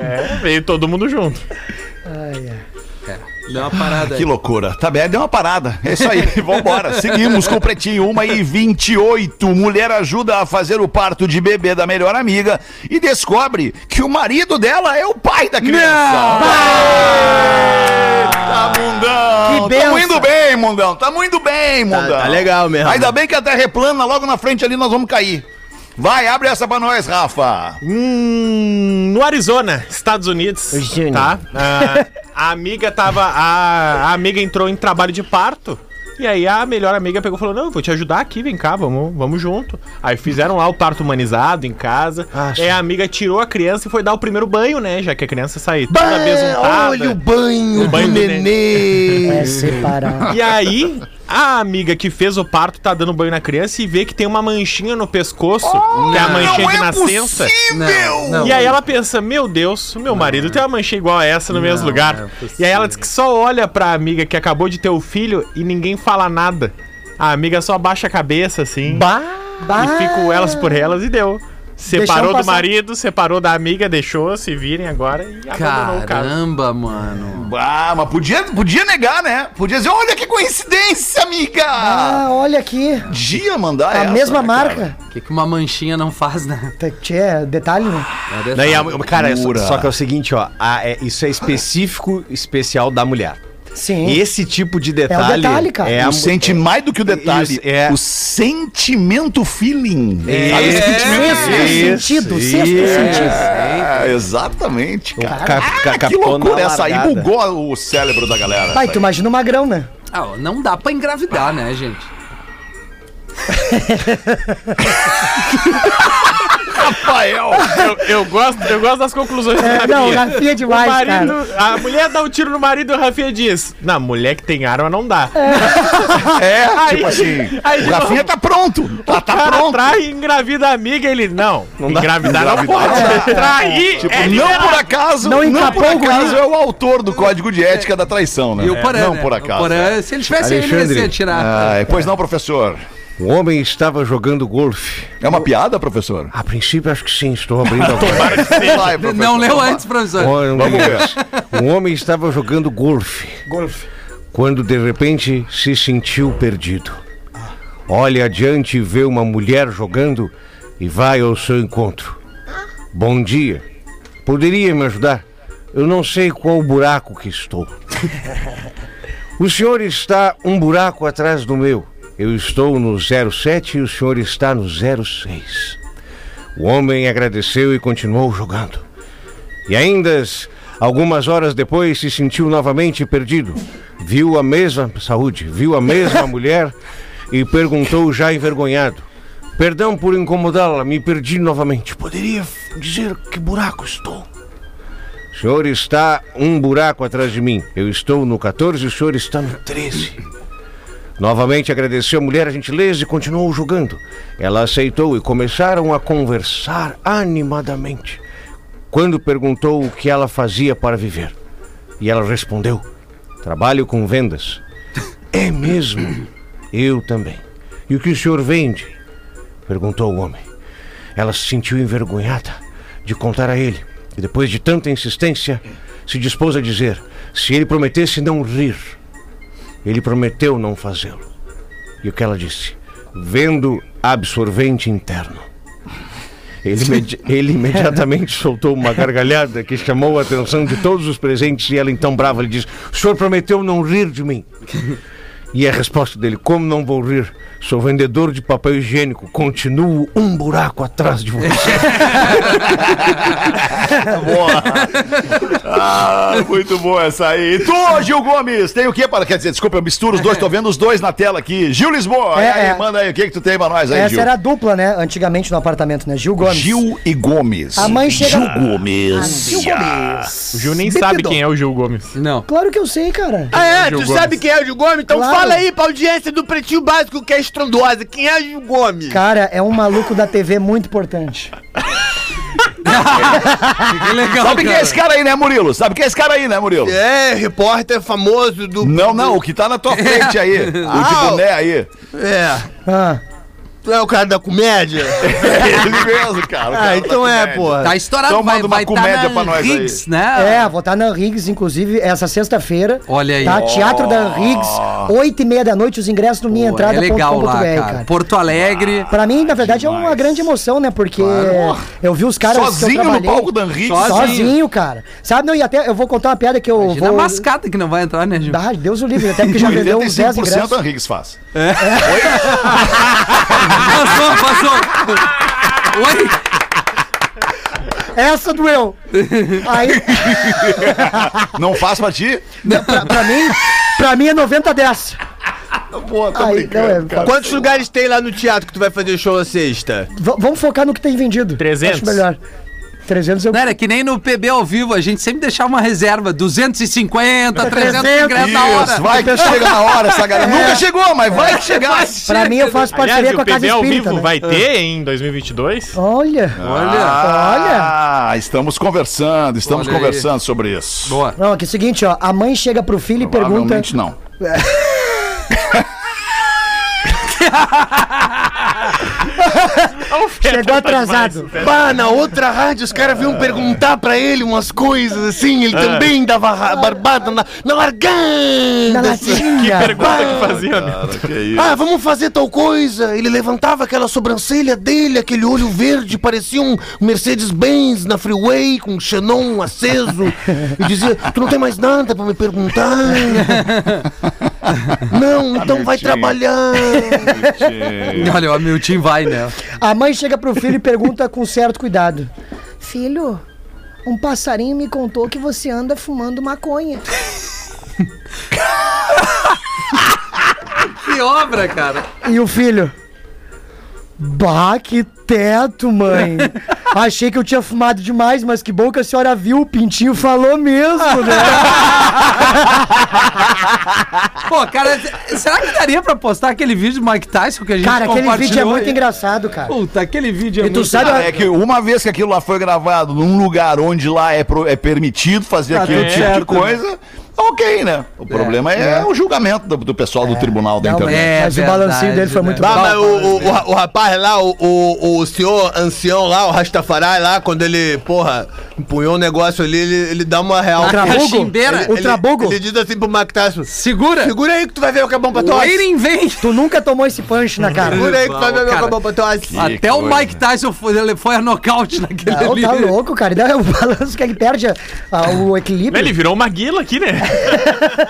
Speaker 8: é, veio todo mundo junto.
Speaker 5: Deu uma parada
Speaker 4: Que
Speaker 5: aí.
Speaker 4: loucura. Tá bem, deu uma parada. É isso aí, vambora. Seguimos com o Pretinho 1 e 28. Mulher ajuda a fazer o parto de bebê da melhor amiga e descobre que o marido dela é o pai da criança. Eita, mundão.
Speaker 7: Que
Speaker 4: Tamo
Speaker 7: benção.
Speaker 4: indo bem, mundão. Tamo indo bem, mundão.
Speaker 6: tá legal mesmo.
Speaker 4: Ainda bem que a terra é plana, logo na frente ali nós vamos cair. Vai, abre essa pra nós, Rafa.
Speaker 8: Hum, no Arizona, Estados Unidos,
Speaker 9: Arizona.
Speaker 8: tá? Ah, a amiga tava. A, a amiga entrou em trabalho de parto. E aí a melhor amiga pegou e falou: Não, eu vou te ajudar aqui, vem cá, vamos, vamos junto. Aí fizeram lá o parto humanizado em casa. aí a amiga tirou a criança e foi dar o primeiro banho, né? Já que a criança saiu toda
Speaker 3: Bah,
Speaker 8: besuntada.
Speaker 3: olha o banho,
Speaker 8: O banho
Speaker 3: do
Speaker 8: do
Speaker 3: nenê.
Speaker 7: É separar.
Speaker 8: E aí, a amiga que fez o parto tá dando banho na criança e vê que tem uma manchinha no pescoço, que é a manchinha de nascença.
Speaker 5: Não, não.
Speaker 8: E aí ela pensa, meu Deus, meu marido tem uma manchinha igual a essa no mesmo lugar.
Speaker 5: é
Speaker 8: e aí ela diz que só olha pra amiga que acabou de ter o filho e ninguém fala nada. A amiga só abaixa a cabeça assim
Speaker 7: Bah!
Speaker 8: e fica o elas por elas e deu. Separou do marido, separou da amiga, deixou, se virem agora e abandonou o caso.
Speaker 5: Caramba, mano.
Speaker 4: Ah, mas podia, podia negar, né? Podia dizer, olha que coincidência, amiga!
Speaker 7: Ah, olha aqui.
Speaker 4: Podia mandar
Speaker 7: A
Speaker 4: essa,
Speaker 7: mesma
Speaker 4: né,
Speaker 7: marca.
Speaker 5: O que, que uma manchinha não faz, né?
Speaker 7: Tá- Tchê, detalhe, né?
Speaker 5: É
Speaker 6: Daí,
Speaker 5: detalhe.
Speaker 6: cara, só,
Speaker 4: Loucura.
Speaker 6: só que é o seguinte, ó, a- é- isso é específico, especial da mulher.
Speaker 7: Sim.
Speaker 6: Esse tipo de detalhe.
Speaker 7: detalhe, cara.
Speaker 6: É
Speaker 4: o sente mais do que o detalhe.
Speaker 6: Isso, é.
Speaker 4: O sentimento feeling.
Speaker 6: É,
Speaker 4: Sabe o
Speaker 6: é,
Speaker 4: sentimento
Speaker 7: Sexto
Speaker 4: feeling?
Speaker 7: sentido,
Speaker 6: isso,
Speaker 7: sexto
Speaker 6: isso.
Speaker 7: sentido.
Speaker 4: É, exatamente, cara.
Speaker 6: Ca- ca-
Speaker 4: que
Speaker 6: captou na
Speaker 4: loucura essa aí, bugou o cérebro da galera.
Speaker 7: Pai, tu imagina o magrão, né?
Speaker 5: Ah, não dá pra engravidar, né, gente?
Speaker 4: Rafael.
Speaker 8: Eu, eu gosto, eu gosto das conclusões do
Speaker 7: É, não, o
Speaker 8: Rafinha.
Speaker 7: Rafinha é demais,
Speaker 8: o marido,
Speaker 7: cara.
Speaker 8: A mulher dá um tiro no marido e o Rafinha diz: Na mulher que tem arma não dá.
Speaker 4: É,
Speaker 8: Aí-
Speaker 4: tipo assim,
Speaker 8: aí
Speaker 4: o Rafinha tá pronto. Tá, tá pronto.
Speaker 8: trai e engravida a amiga, ele não.
Speaker 6: dá.
Speaker 8: engravidar não
Speaker 4: Engravidar
Speaker 8: pode. Trair
Speaker 4: Tipo,
Speaker 8: é
Speaker 4: não por acaso,
Speaker 7: Não
Speaker 4: não, por acaso é o autor do código de ética da traição, né?
Speaker 5: E o Porã,
Speaker 4: Não
Speaker 5: né?
Speaker 4: por
Speaker 5: O
Speaker 4: acaso.
Speaker 5: Se ele tivesse ele, ele ia
Speaker 6: Alexandre.
Speaker 5: se atirar.
Speaker 4: Ah, pois não, professor.
Speaker 6: Um homem estava jogando golfe.
Speaker 4: É uma piada, professor?
Speaker 6: A princípio, acho que sim, estou abrindo.
Speaker 4: Vai, professor.
Speaker 5: não leu antes, professor.
Speaker 6: Olha, um
Speaker 4: Vamos ver.
Speaker 6: Um homem estava jogando golfe.
Speaker 7: Golfe.
Speaker 6: Quando de repente se sentiu perdido. Olha adiante e vê uma mulher jogando e vai ao seu encontro. Bom dia. Poderia me ajudar? Eu não sei qual buraco que estou.
Speaker 11: O senhor está um buraco atrás do meu. Eu estou no 07 e o senhor está no 06. O homem agradeceu e continuou jogando. E ainda algumas horas depois se sentiu novamente perdido. Viu a mesma saúde, viu a mesma mulher e perguntou já envergonhado: Perdão por incomodá-la, me perdi novamente. Poderia dizer que buraco estou? O senhor está um buraco atrás de mim. Eu estou no 14 e o senhor está no 13. Novamente agradeceu a mulher a gentileza e continuou jogando. Ela aceitou e começaram a conversar animadamente. Quando perguntou o que ela fazia para viver, e ela respondeu: Trabalho com vendas. É mesmo? Eu também. E o que o senhor vende? Perguntou o homem. Ela se sentiu envergonhada de contar a ele. E depois de tanta insistência, se dispôs a dizer: se ele prometesse não rir, ele prometeu não fazê-lo. E o que ela disse? Vendo absorvente interno. Ele, imedi- ele imediatamente soltou uma gargalhada que chamou a atenção de todos os presentes e ela então brava lhe disse: O senhor prometeu não rir de mim. E a resposta dele: Como não vou rir? Sou vendedor de papel higiênico, continuo um buraco atrás de você.
Speaker 4: Boa. Ah, muito boa essa aí. E tu, Gil Gomes, tem o que para. Quer dizer, desculpa, eu misturo os dois, tô vendo os dois na tela aqui. Gil Lisboa,
Speaker 7: É,
Speaker 4: aí,
Speaker 7: é.
Speaker 4: manda aí, o que, que tu tem pra nós aí,
Speaker 7: Essa
Speaker 4: Gil?
Speaker 7: era a dupla, né? Antigamente no apartamento, né? Gil Gomes.
Speaker 4: Gil e Gomes.
Speaker 7: A mãe chega.
Speaker 4: Gil Gomes.
Speaker 7: Gil Gomes.
Speaker 8: O Gil nem sabe quem é o Gil Gomes.
Speaker 5: Não.
Speaker 7: Claro que eu sei, cara.
Speaker 3: Ah, é?
Speaker 8: Gil
Speaker 3: Tu
Speaker 8: Gomes.
Speaker 3: sabe quem é o Gil Gomes? Então
Speaker 7: Claro.
Speaker 3: fala aí pra audiência do Pretinho Básico que é estrondosa. Quem é o Gil Gomes?
Speaker 7: Cara, é um maluco da TV muito importante.
Speaker 5: Que legal,
Speaker 4: Sabe quem é esse cara aí, né, Murilo? Sabe quem é esse cara aí, né, Murilo?
Speaker 3: É, repórter famoso do.
Speaker 4: Não, não, o que tá na tua frente aí. O de
Speaker 3: Ah,
Speaker 4: boné aí.
Speaker 3: É.
Speaker 7: Ah,
Speaker 3: Tu é o cara da comédia?
Speaker 4: É ele mesmo, cara.
Speaker 3: ah,
Speaker 4: cara
Speaker 3: então
Speaker 4: da
Speaker 3: é, porra.
Speaker 5: Tá estourado,
Speaker 4: Então
Speaker 5: vai,
Speaker 4: manda uma
Speaker 5: vai tá
Speaker 4: comédia
Speaker 5: na
Speaker 4: pra nós aí.
Speaker 5: Riggs, né?
Speaker 7: é, vou estar na Riggs, inclusive, essa sexta-feira.
Speaker 5: Olha aí.
Speaker 7: Tá? Teatro da Riggs, oito e meia da noite, os ingressos no
Speaker 5: Pô,
Speaker 7: minha entrada.
Speaker 5: é legal lá, cara.
Speaker 7: cara.
Speaker 5: Porto Alegre.
Speaker 7: Pra mim, na verdade, é uma grande emoção, né? Porque eu vi os caras.
Speaker 4: Sozinho no palco da Henrique.
Speaker 5: Sozinho.
Speaker 7: Sozinho, cara. Sabe, não, e até eu vou contar uma piada que eu
Speaker 5: Imagina a
Speaker 7: vou.
Speaker 5: mascata que não vai entrar, né, Gil?
Speaker 7: Ah, Deus o livre, até porque já vendeu uns 10
Speaker 4: 85%
Speaker 7: ingressos.
Speaker 4: a Henrique faz.
Speaker 5: Passou, passou. Oi?
Speaker 7: Essa doeu. Aí,
Speaker 4: Não faz pra ti?
Speaker 7: pra, pra mim, pra mim é 90 dessa.
Speaker 4: Pô, tô
Speaker 7: Aí,
Speaker 4: brincando,
Speaker 7: não é,
Speaker 4: cara.
Speaker 3: Quantos lugares tem lá no teatro que tu vai fazer show na sexta?
Speaker 7: V- vamos focar no que tem vendido.
Speaker 8: 300.
Speaker 7: Acho melhor. 300 eu.
Speaker 5: Não era que nem no PB ao vivo, a gente sempre deixava uma reserva, 250, 300 ingressos na hora.
Speaker 4: Isso, vai que chega na hora, essa galera. Nunca chegou, mas vai que chegar.
Speaker 7: Pra mim, eu faço parceria
Speaker 8: Aliás,
Speaker 7: com
Speaker 8: o
Speaker 7: a Casa
Speaker 8: PB ao
Speaker 7: Espírita.
Speaker 8: vivo
Speaker 7: né?
Speaker 8: vai ter em 2022?
Speaker 7: Olha.
Speaker 4: Ah, estamos conversando, estamos
Speaker 5: Olha aí.
Speaker 4: conversando sobre isso.
Speaker 5: Boa.
Speaker 7: Não, aqui é o seguinte, ó. A mãe chega pro filho e pergunta.
Speaker 4: Provavelmente não.
Speaker 7: Chegou atrasado.
Speaker 3: Bah, na outra rádio os caras vinham perguntar pra ele umas coisas assim, ele também dava barbada na, na largada.
Speaker 7: Na
Speaker 3: assim.
Speaker 7: latinha.
Speaker 8: Pergunta que fazia, né?
Speaker 4: Cara, que isso.
Speaker 3: Ah, vamos fazer tal coisa. Ele levantava aquela sobrancelha dele, aquele olho verde, parecia um Mercedes-Benz na freeway, com um xenon aceso. E dizia: Tu não tem mais nada pra me perguntar? não, então vai trabalhar.
Speaker 5: Olha, o Milton vai, né?
Speaker 7: A mãe chega pro filho e pergunta com certo cuidado: Filho, um passarinho me contou que você anda fumando maconha.
Speaker 5: Que obra, cara.
Speaker 7: E o filho? Bah, que teto, mãe. Achei que eu tinha fumado demais, mas que bom que a senhora viu. O pintinho falou mesmo, né?
Speaker 5: Pô, cara, será que daria pra postar aquele vídeo do Mike Tyson que a gente
Speaker 7: Cara, aquele vídeo é muito engraçado, cara.
Speaker 5: Puta, aquele vídeo é
Speaker 7: E tu
Speaker 5: muito...
Speaker 7: sabe-
Speaker 4: Cara, é que uma vez que aquilo lá foi gravado num lugar onde lá é, pro- é permitido fazer
Speaker 5: Tá
Speaker 4: aquele
Speaker 5: tudo
Speaker 4: tipo de
Speaker 5: certo,
Speaker 4: coisa, ok, né? O problema é, o julgamento do, do pessoal do tribunal da
Speaker 7: Não,
Speaker 4: internet.
Speaker 5: É
Speaker 7: mas o balancinho dele foi
Speaker 5: né?
Speaker 7: muito
Speaker 3: Bah,
Speaker 7: bom.
Speaker 3: mas o, o, o- o rapaz lá, o, o, o senhor ancião lá, o Rastafari lá, quando ele, porra, empunhou um negócio ali, ele, ele dá uma real.
Speaker 7: O Trabugo?
Speaker 5: Chimbeira.
Speaker 7: O Trabugo?
Speaker 3: Ele diz assim pro Mike Tyson:
Speaker 5: Segura!
Speaker 3: Segura aí que tu vai ver o que é bom pra
Speaker 5: O
Speaker 3: tosse.
Speaker 5: Eirin vem!
Speaker 7: Tu nunca tomou esse punch na cara.
Speaker 3: Segura aí que tu vai ver o é bom pra tosse.
Speaker 5: Até o
Speaker 4: coisa.
Speaker 5: Mike Tyson foi, ele foi a nocaute naquele
Speaker 7: Não,
Speaker 5: ali.
Speaker 7: tá louco, cara. Dá o balanço que ele perde a- a- o equilíbrio.
Speaker 8: Ele virou uma guila aqui, né?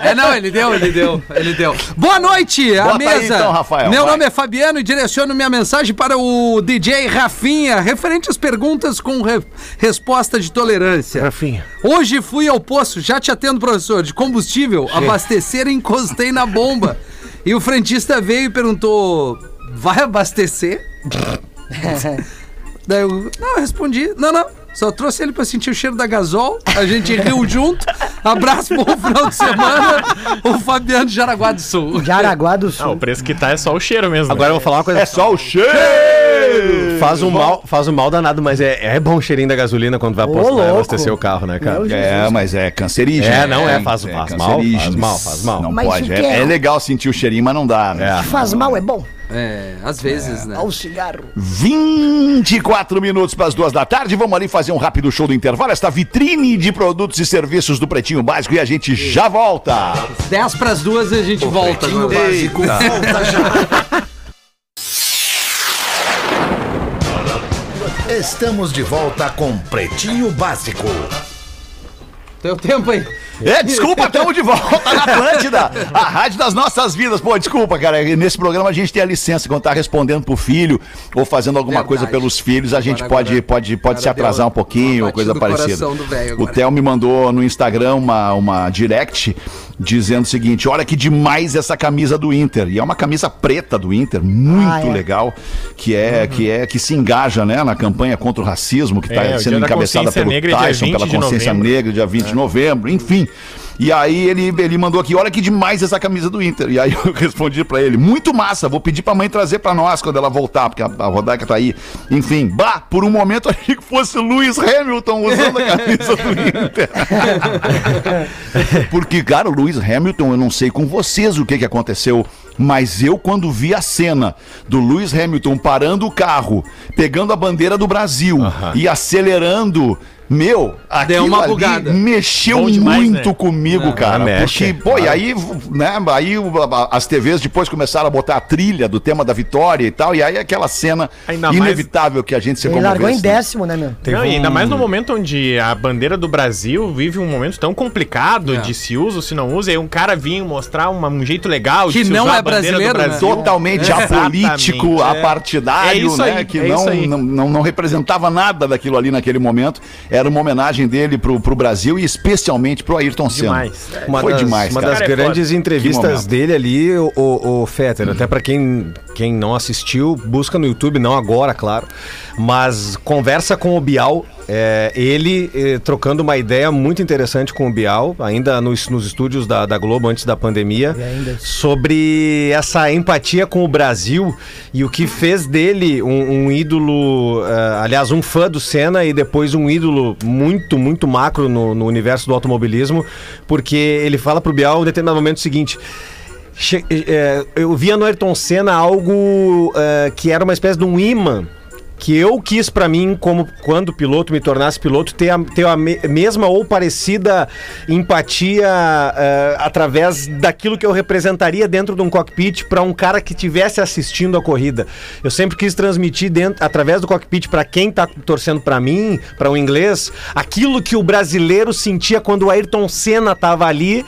Speaker 5: É, não, ele deu, ele deu, ele deu. Boa noite, a
Speaker 4: Bota aí,
Speaker 5: mesa.
Speaker 4: então, Rafael,
Speaker 5: Meu
Speaker 4: vai.
Speaker 5: nome é Fabiano e direciono minha mensagem para o DJ Rafinha, referente às perguntas com re- resposta de tolerância.
Speaker 6: Rafinha.
Speaker 5: Hoje fui ao posto, já te atendo, professor, de combustível, abastecer e encostei na bomba. E o frentista veio e perguntou: vai abastecer? Daí eu, não, eu respondi, não, não. Só trouxe ele pra sentir o cheiro da gasol. A gente riu junto. Abraço, bom final de semana. O Fabiano de Jaraguá do Sul.
Speaker 7: De Araguá do Sul.
Speaker 8: o preço que tá é só o cheiro mesmo.
Speaker 11: Agora eu vou falar uma coisa.
Speaker 4: É só o cheiro!
Speaker 11: Faz um mal, faz um mal danado, mas é, é bom o cheirinho da gasolina quando vai, vai
Speaker 7: louco.
Speaker 11: abastecer o carro, né, cara?
Speaker 4: É, mas é cancerígeno.
Speaker 11: É, não é, faz- faz mal,
Speaker 4: cancerígeno.
Speaker 11: faz mal, faz mal.
Speaker 4: Não
Speaker 7: Mas
Speaker 4: pode. É,
Speaker 7: é?
Speaker 4: é legal sentir o cheirinho, mas não dá, né?
Speaker 7: Faz mal, é bom.
Speaker 5: É, às vezes, né?
Speaker 7: Ao cigarro.
Speaker 4: 24 minutos para as duas da tarde. Vamos ali fazer um rápido show do intervalo. Esta vitrine de produtos e serviços do Pretinho Básico e a gente já volta.
Speaker 5: 10 pras duas e a gente volta.
Speaker 1: Pretinho? Básico volta já. Estamos de volta com Pretinho Básico.
Speaker 5: Teu tempo aí.
Speaker 4: É, desculpa, estamos de volta na Atlântida, a rádio das nossas vidas. Pô, desculpa, cara. Nesse programa a gente tem a licença quando tá respondendo pro filho ou fazendo alguma
Speaker 5: Verdade.
Speaker 4: coisa pelos filhos, a gente
Speaker 5: Agora-
Speaker 4: pode,
Speaker 5: agora-
Speaker 4: pode, pode se atrasar um pouquinho, coisa parecida. O. Theo me mandou no Instagram uma, uma direct dizendo o seguinte: olha que demais essa camisa do Inter. E é uma camisa preta do Inter, muito
Speaker 7: Ah, é.
Speaker 4: legal, que é, que é que se engaja né, na campanha contra o racismo, que está
Speaker 8: É,
Speaker 4: sendo encabeçada pelo
Speaker 8: é
Speaker 4: Tyson,
Speaker 8: 20
Speaker 4: pela consciência negra, dia 20 de novembro, enfim. E aí ele, ele mandou aqui, olha que demais essa camisa do Inter. E aí eu respondi pra ele, muito massa, vou pedir pra mãe trazer pra nós quando ela voltar, porque a, a Rodaica tá aí. Enfim, bah, por um momento eu achei que fosse Lewis Hamilton usando a camisa do Inter. porque, cara, o Lewis Hamilton, eu não sei com vocês o que, que aconteceu, mas eu quando vi a cena do Lewis Hamilton parando o carro, pegando a bandeira do Brasil e acelerando... Meu, aquilo
Speaker 5: uma
Speaker 4: ali
Speaker 5: bugada.
Speaker 4: mexeu
Speaker 8: demais,
Speaker 4: muito
Speaker 8: né?
Speaker 4: comigo, cara.
Speaker 11: mexe,
Speaker 4: porque, pô, e aí, né, aí as TVs depois começaram a botar a trilha do tema da vitória e tal, e aí aquela cena
Speaker 8: Ainda mais-
Speaker 4: inevitável que a gente se
Speaker 7: Ele largou em
Speaker 4: né?
Speaker 7: décimo, né, meu?
Speaker 8: Não, e ainda mais no momento onde a bandeira do Brasil vive um momento tão complicado
Speaker 5: É.
Speaker 8: de se usa ou se não usa, e aí um cara vinha mostrar uma- um jeito legal
Speaker 5: Que
Speaker 8: de se
Speaker 5: não
Speaker 8: usar
Speaker 5: é
Speaker 8: a bandeira do
Speaker 5: brasileiro, né?
Speaker 4: Totalmente
Speaker 8: Exatamente,
Speaker 4: apolítico,
Speaker 8: é.
Speaker 4: apartidário,
Speaker 8: É isso
Speaker 4: né?
Speaker 8: aí,
Speaker 4: que
Speaker 8: é
Speaker 4: não,
Speaker 8: isso aí.
Speaker 4: não, não, não representava nada daquilo ali naquele momento. Era uma homenagem dele pro, pro Brasil e especialmente pro Ayrton Senna.
Speaker 8: Demais.
Speaker 11: Uma
Speaker 4: Foi
Speaker 11: das,
Speaker 4: demais,
Speaker 11: uma
Speaker 4: cara.
Speaker 11: das
Speaker 8: Cara, é
Speaker 11: grandes entrevistas dele ali, o, o, o Fetter, até pra quem, quem não assistiu, busca no YouTube, não agora, claro, mas conversa com o Bial, é, ele eh, trocando uma ideia muito interessante com o Bial, ainda nos, nos estúdios da, da Globo antes da pandemia, sobre essa empatia com o Brasil e o que fez dele um, um ídolo, eh, aliás, um fã do Senna e depois um ídolo muito, muito macro no, no universo do automobilismo, porque ele fala pro Bial em determinado momento o seguinte. Che- eh, eu via no Ayrton Senna algo eh, que era uma espécie de um imã que eu quis pra mim, como quando piloto me tornasse piloto, ter a, ter a me- mesma ou parecida empatia eh, através daquilo que eu representaria dentro de um cockpit pra um cara que estivesse assistindo a corrida. Eu sempre quis transmitir dentro, através do cockpit pra quem tá torcendo pra mim, pra um inglês, aquilo que o brasileiro sentia quando o Ayrton Senna tava ali,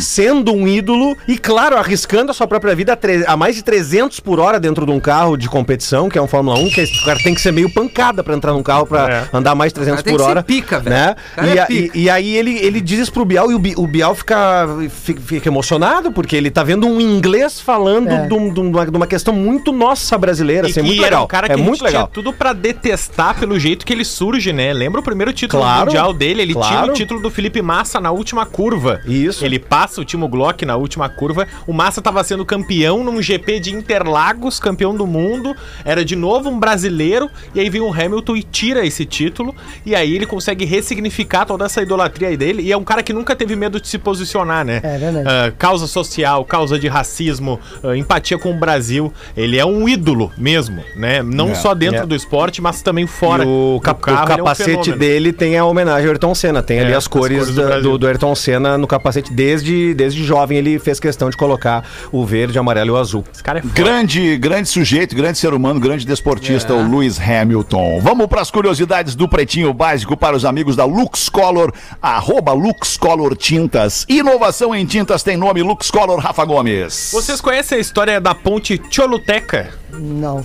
Speaker 11: sendo um ídolo e, claro, arriscando a sua própria vida a, a mais de 300 por hora dentro de um carro de competição, que é um Fórmula 1, que esse cara tem que ser meio pancada pra entrar num carro pra
Speaker 8: É.
Speaker 11: andar mais de 300
Speaker 5: cara tem
Speaker 11: por
Speaker 5: que
Speaker 11: hora.
Speaker 5: pica, velho.
Speaker 11: Né? E,
Speaker 5: é
Speaker 11: a- e- e aí ele, ele diz isso pro Bial e o, o Bial fica, fi- fica emocionado, porque ele tá vendo um inglês falando
Speaker 7: É.
Speaker 11: de, um- de uma, de uma questão muito nossa brasileira, assim,
Speaker 8: E
Speaker 11: muito
Speaker 8: que era
Speaker 11: legal.
Speaker 8: um cara que
Speaker 11: é
Speaker 8: a gente
Speaker 11: muito legal.
Speaker 8: tudo pra detestar pelo jeito que ele surge, né? Lembra o primeiro título
Speaker 11: Claro,
Speaker 8: mundial dele? Ele
Speaker 11: claro.
Speaker 8: tira o título do Felipe Massa na última curva.
Speaker 11: Isso.
Speaker 8: Ele passa o Timo Glock na última curva. O Massa tava sendo campeão num GP de Interlagos, campeão do mundo. Era de novo um brasileiro. E aí vem o Hamilton e tira esse título. E aí ele consegue ressignificar toda essa idolatria aí dele. E é um cara que nunca teve medo de se posicionar, né?
Speaker 7: É verdade.
Speaker 8: Ah, causa social, causa de racismo, ah, empatia com o Brasil. Ele é um ídolo mesmo, né? Não
Speaker 4: É,
Speaker 8: só dentro
Speaker 11: é.
Speaker 8: do esporte, mas também fora
Speaker 11: E o,
Speaker 8: do
Speaker 11: cap-
Speaker 8: carro.
Speaker 11: o
Speaker 8: ele é um
Speaker 11: capacete dele tem a homenagem ao Ayrton Senna. Tem ali
Speaker 8: É,
Speaker 11: as
Speaker 8: as
Speaker 11: cores,
Speaker 8: cores do
Speaker 11: do, do Ayrton Senna no capacete. Desde, desde jovem ele fez questão de colocar o verde, o amarelo e o azul.
Speaker 8: Esse cara é foda.
Speaker 4: Grande, grande sujeito, grande ser humano, grande desportista, o Lewis Lewis Hamilton. Vamos para as curiosidades do Pretinho Básico para os amigos da Lux Color, arroba Lux Color Tintas. Inovação em tintas tem nome Lux Color Rafa Gomes.
Speaker 8: Vocês conhecem a história da ponte Choluteca?
Speaker 7: Não.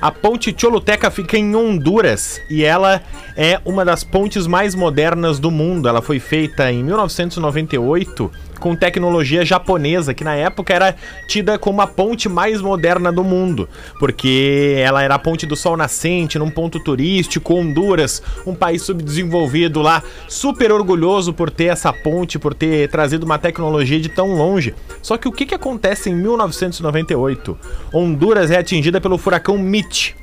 Speaker 8: A ponte Choluteca fica em Honduras e ela é uma das pontes mais modernas do mundo. Ela foi feita em 1998 com tecnologia japonesa, que na época era tida como a ponte mais moderna do mundo, porque ela era a ponte do sol nascente, num ponto turístico, Honduras, um país subdesenvolvido lá, super orgulhoso por ter essa ponte, por ter trazido uma tecnologia de tão longe. Só que o que, que acontece em 1998? Honduras é atingida pelo furacão Mitch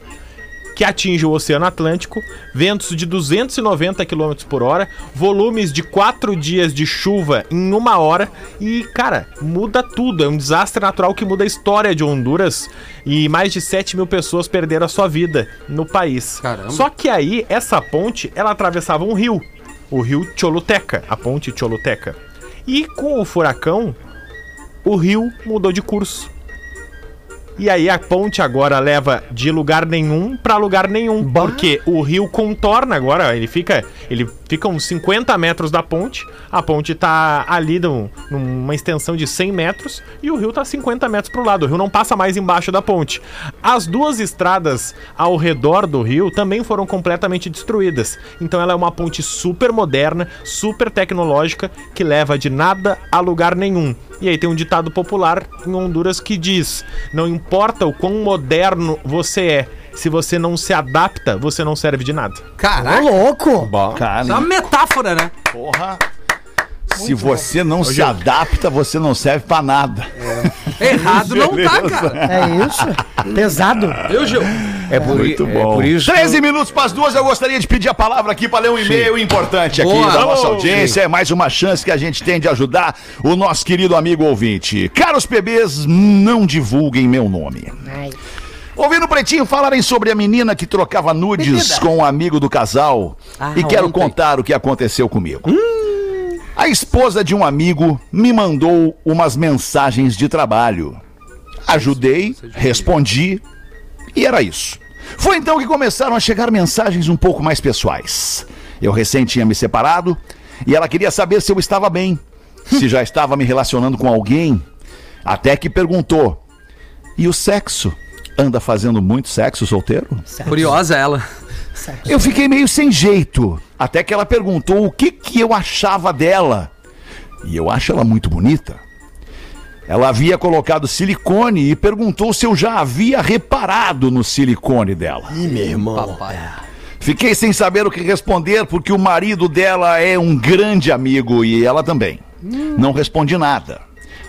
Speaker 8: que atinge o Oceano Atlântico, ventos de 290 km por hora, volumes de 4 dias de chuva em uma hora e, cara, muda tudo. É um desastre natural que muda a história de Honduras e mais de 7 mil pessoas perderam a sua vida no país.
Speaker 5: Caramba.
Speaker 8: Só que aí, essa ponte, ela atravessava um rio, o rio Choluteca, a ponte Choluteca. E com o furacão, o rio mudou de curso. E aí a ponte agora leva de lugar nenhum pra lugar nenhum, porque o rio contorna agora, ele fica, ele fica uns 50 metros da ponte, a ponte tá ali num- numa extensão de 100 metros e o rio tá 50 metros pro lado, o rio não passa mais embaixo da ponte. As duas estradas ao redor do rio também foram completamente destruídas, então ela é uma ponte super moderna, super tecnológica, que leva de nada a lugar nenhum. E aí tem um ditado popular em Honduras que diz: Não importa o quão moderno você é, se você não se adapta, você não serve de nada.
Speaker 5: Caraca,
Speaker 7: louco!
Speaker 4: Cara,
Speaker 5: é uma metáfora, né?
Speaker 4: porra. Se você não se adapta, você não serve pra nada.
Speaker 5: Errado não tá, cara.
Speaker 7: É isso? Pesado.
Speaker 5: Eu, Gil?
Speaker 6: É por,
Speaker 4: Muito bom.
Speaker 6: É por isso.
Speaker 4: 13 minutos para as duas, eu gostaria de pedir a palavra aqui para ler um e-mail importante aqui
Speaker 5: Boa.
Speaker 4: da nossa audiência. É mais uma chance que a gente tem de ajudar o nosso querido amigo ouvinte. Caros PBs, não divulguem meu nome. Ouvindo o Pretinho falarem sobre a menina que trocava nudes com um amigo do casal
Speaker 5: Ah,
Speaker 4: e quero
Speaker 5: ontem.
Speaker 4: contar o que aconteceu comigo. A esposa de um amigo me mandou umas mensagens de trabalho. Ajudei, respondi e era isso. Foi então que começaram a chegar mensagens um pouco mais pessoais. Eu recém tinha me separado e ela queria saber se eu estava bem, se já estava me relacionando com alguém. Até que perguntou: E o sexo? Anda fazendo muito sexo solteiro?
Speaker 5: Curiosa ela.
Speaker 4: Eu fiquei meio sem jeito, até que ela perguntou o que, que eu achava dela. E eu acho ela muito bonita. Ela havia colocado silicone e perguntou se eu já havia reparado no silicone dela.
Speaker 5: Papai.
Speaker 4: Fiquei sem saber o que responder porque o marido dela é um grande amigo e ela também. Não respondi nada.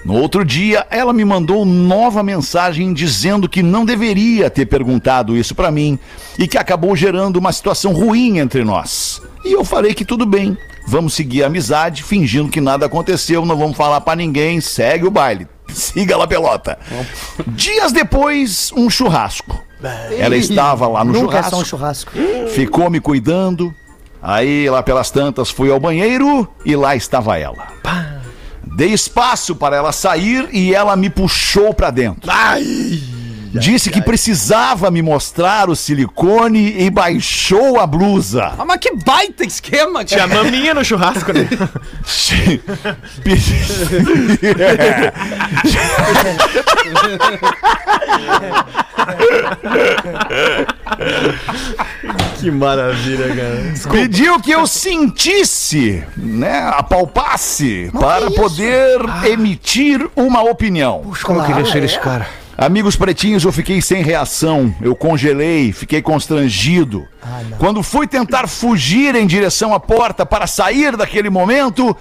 Speaker 4: No outro dia, ela me mandou nova mensagem dizendo que não deveria ter perguntado isso pra mim e que acabou gerando uma situação ruim entre nós. E eu falei que tudo bem. Vamos seguir a amizade, fingindo que nada aconteceu, não vamos falar pra ninguém, segue o baile. Siga lá pelota. Dias depois, um churrasco. Ela estava lá no
Speaker 7: Nunca é
Speaker 4: churrasco
Speaker 7: só um churrasco.
Speaker 4: ficou me cuidando. Aí, lá pelas tantas, fui ao banheiro e lá estava ela. Dei espaço para ela sair e ela me puxou para dentro. Disse que precisava me mostrar o silicone e baixou a blusa.
Speaker 5: Ah, mas que baita esquema,
Speaker 8: Tinha maminha no churrasco, né?
Speaker 11: Que maravilha, cara.
Speaker 4: Pediu que eu sentisse, né, apalpasse, para poder emitir uma opinião.
Speaker 6: Como eu queria ser esse cara?
Speaker 4: Amigos pretinhos, eu fiquei sem reação. Eu congelei, fiquei constrangido. Quando fui tentar fugir em direção à porta para sair daquele momento,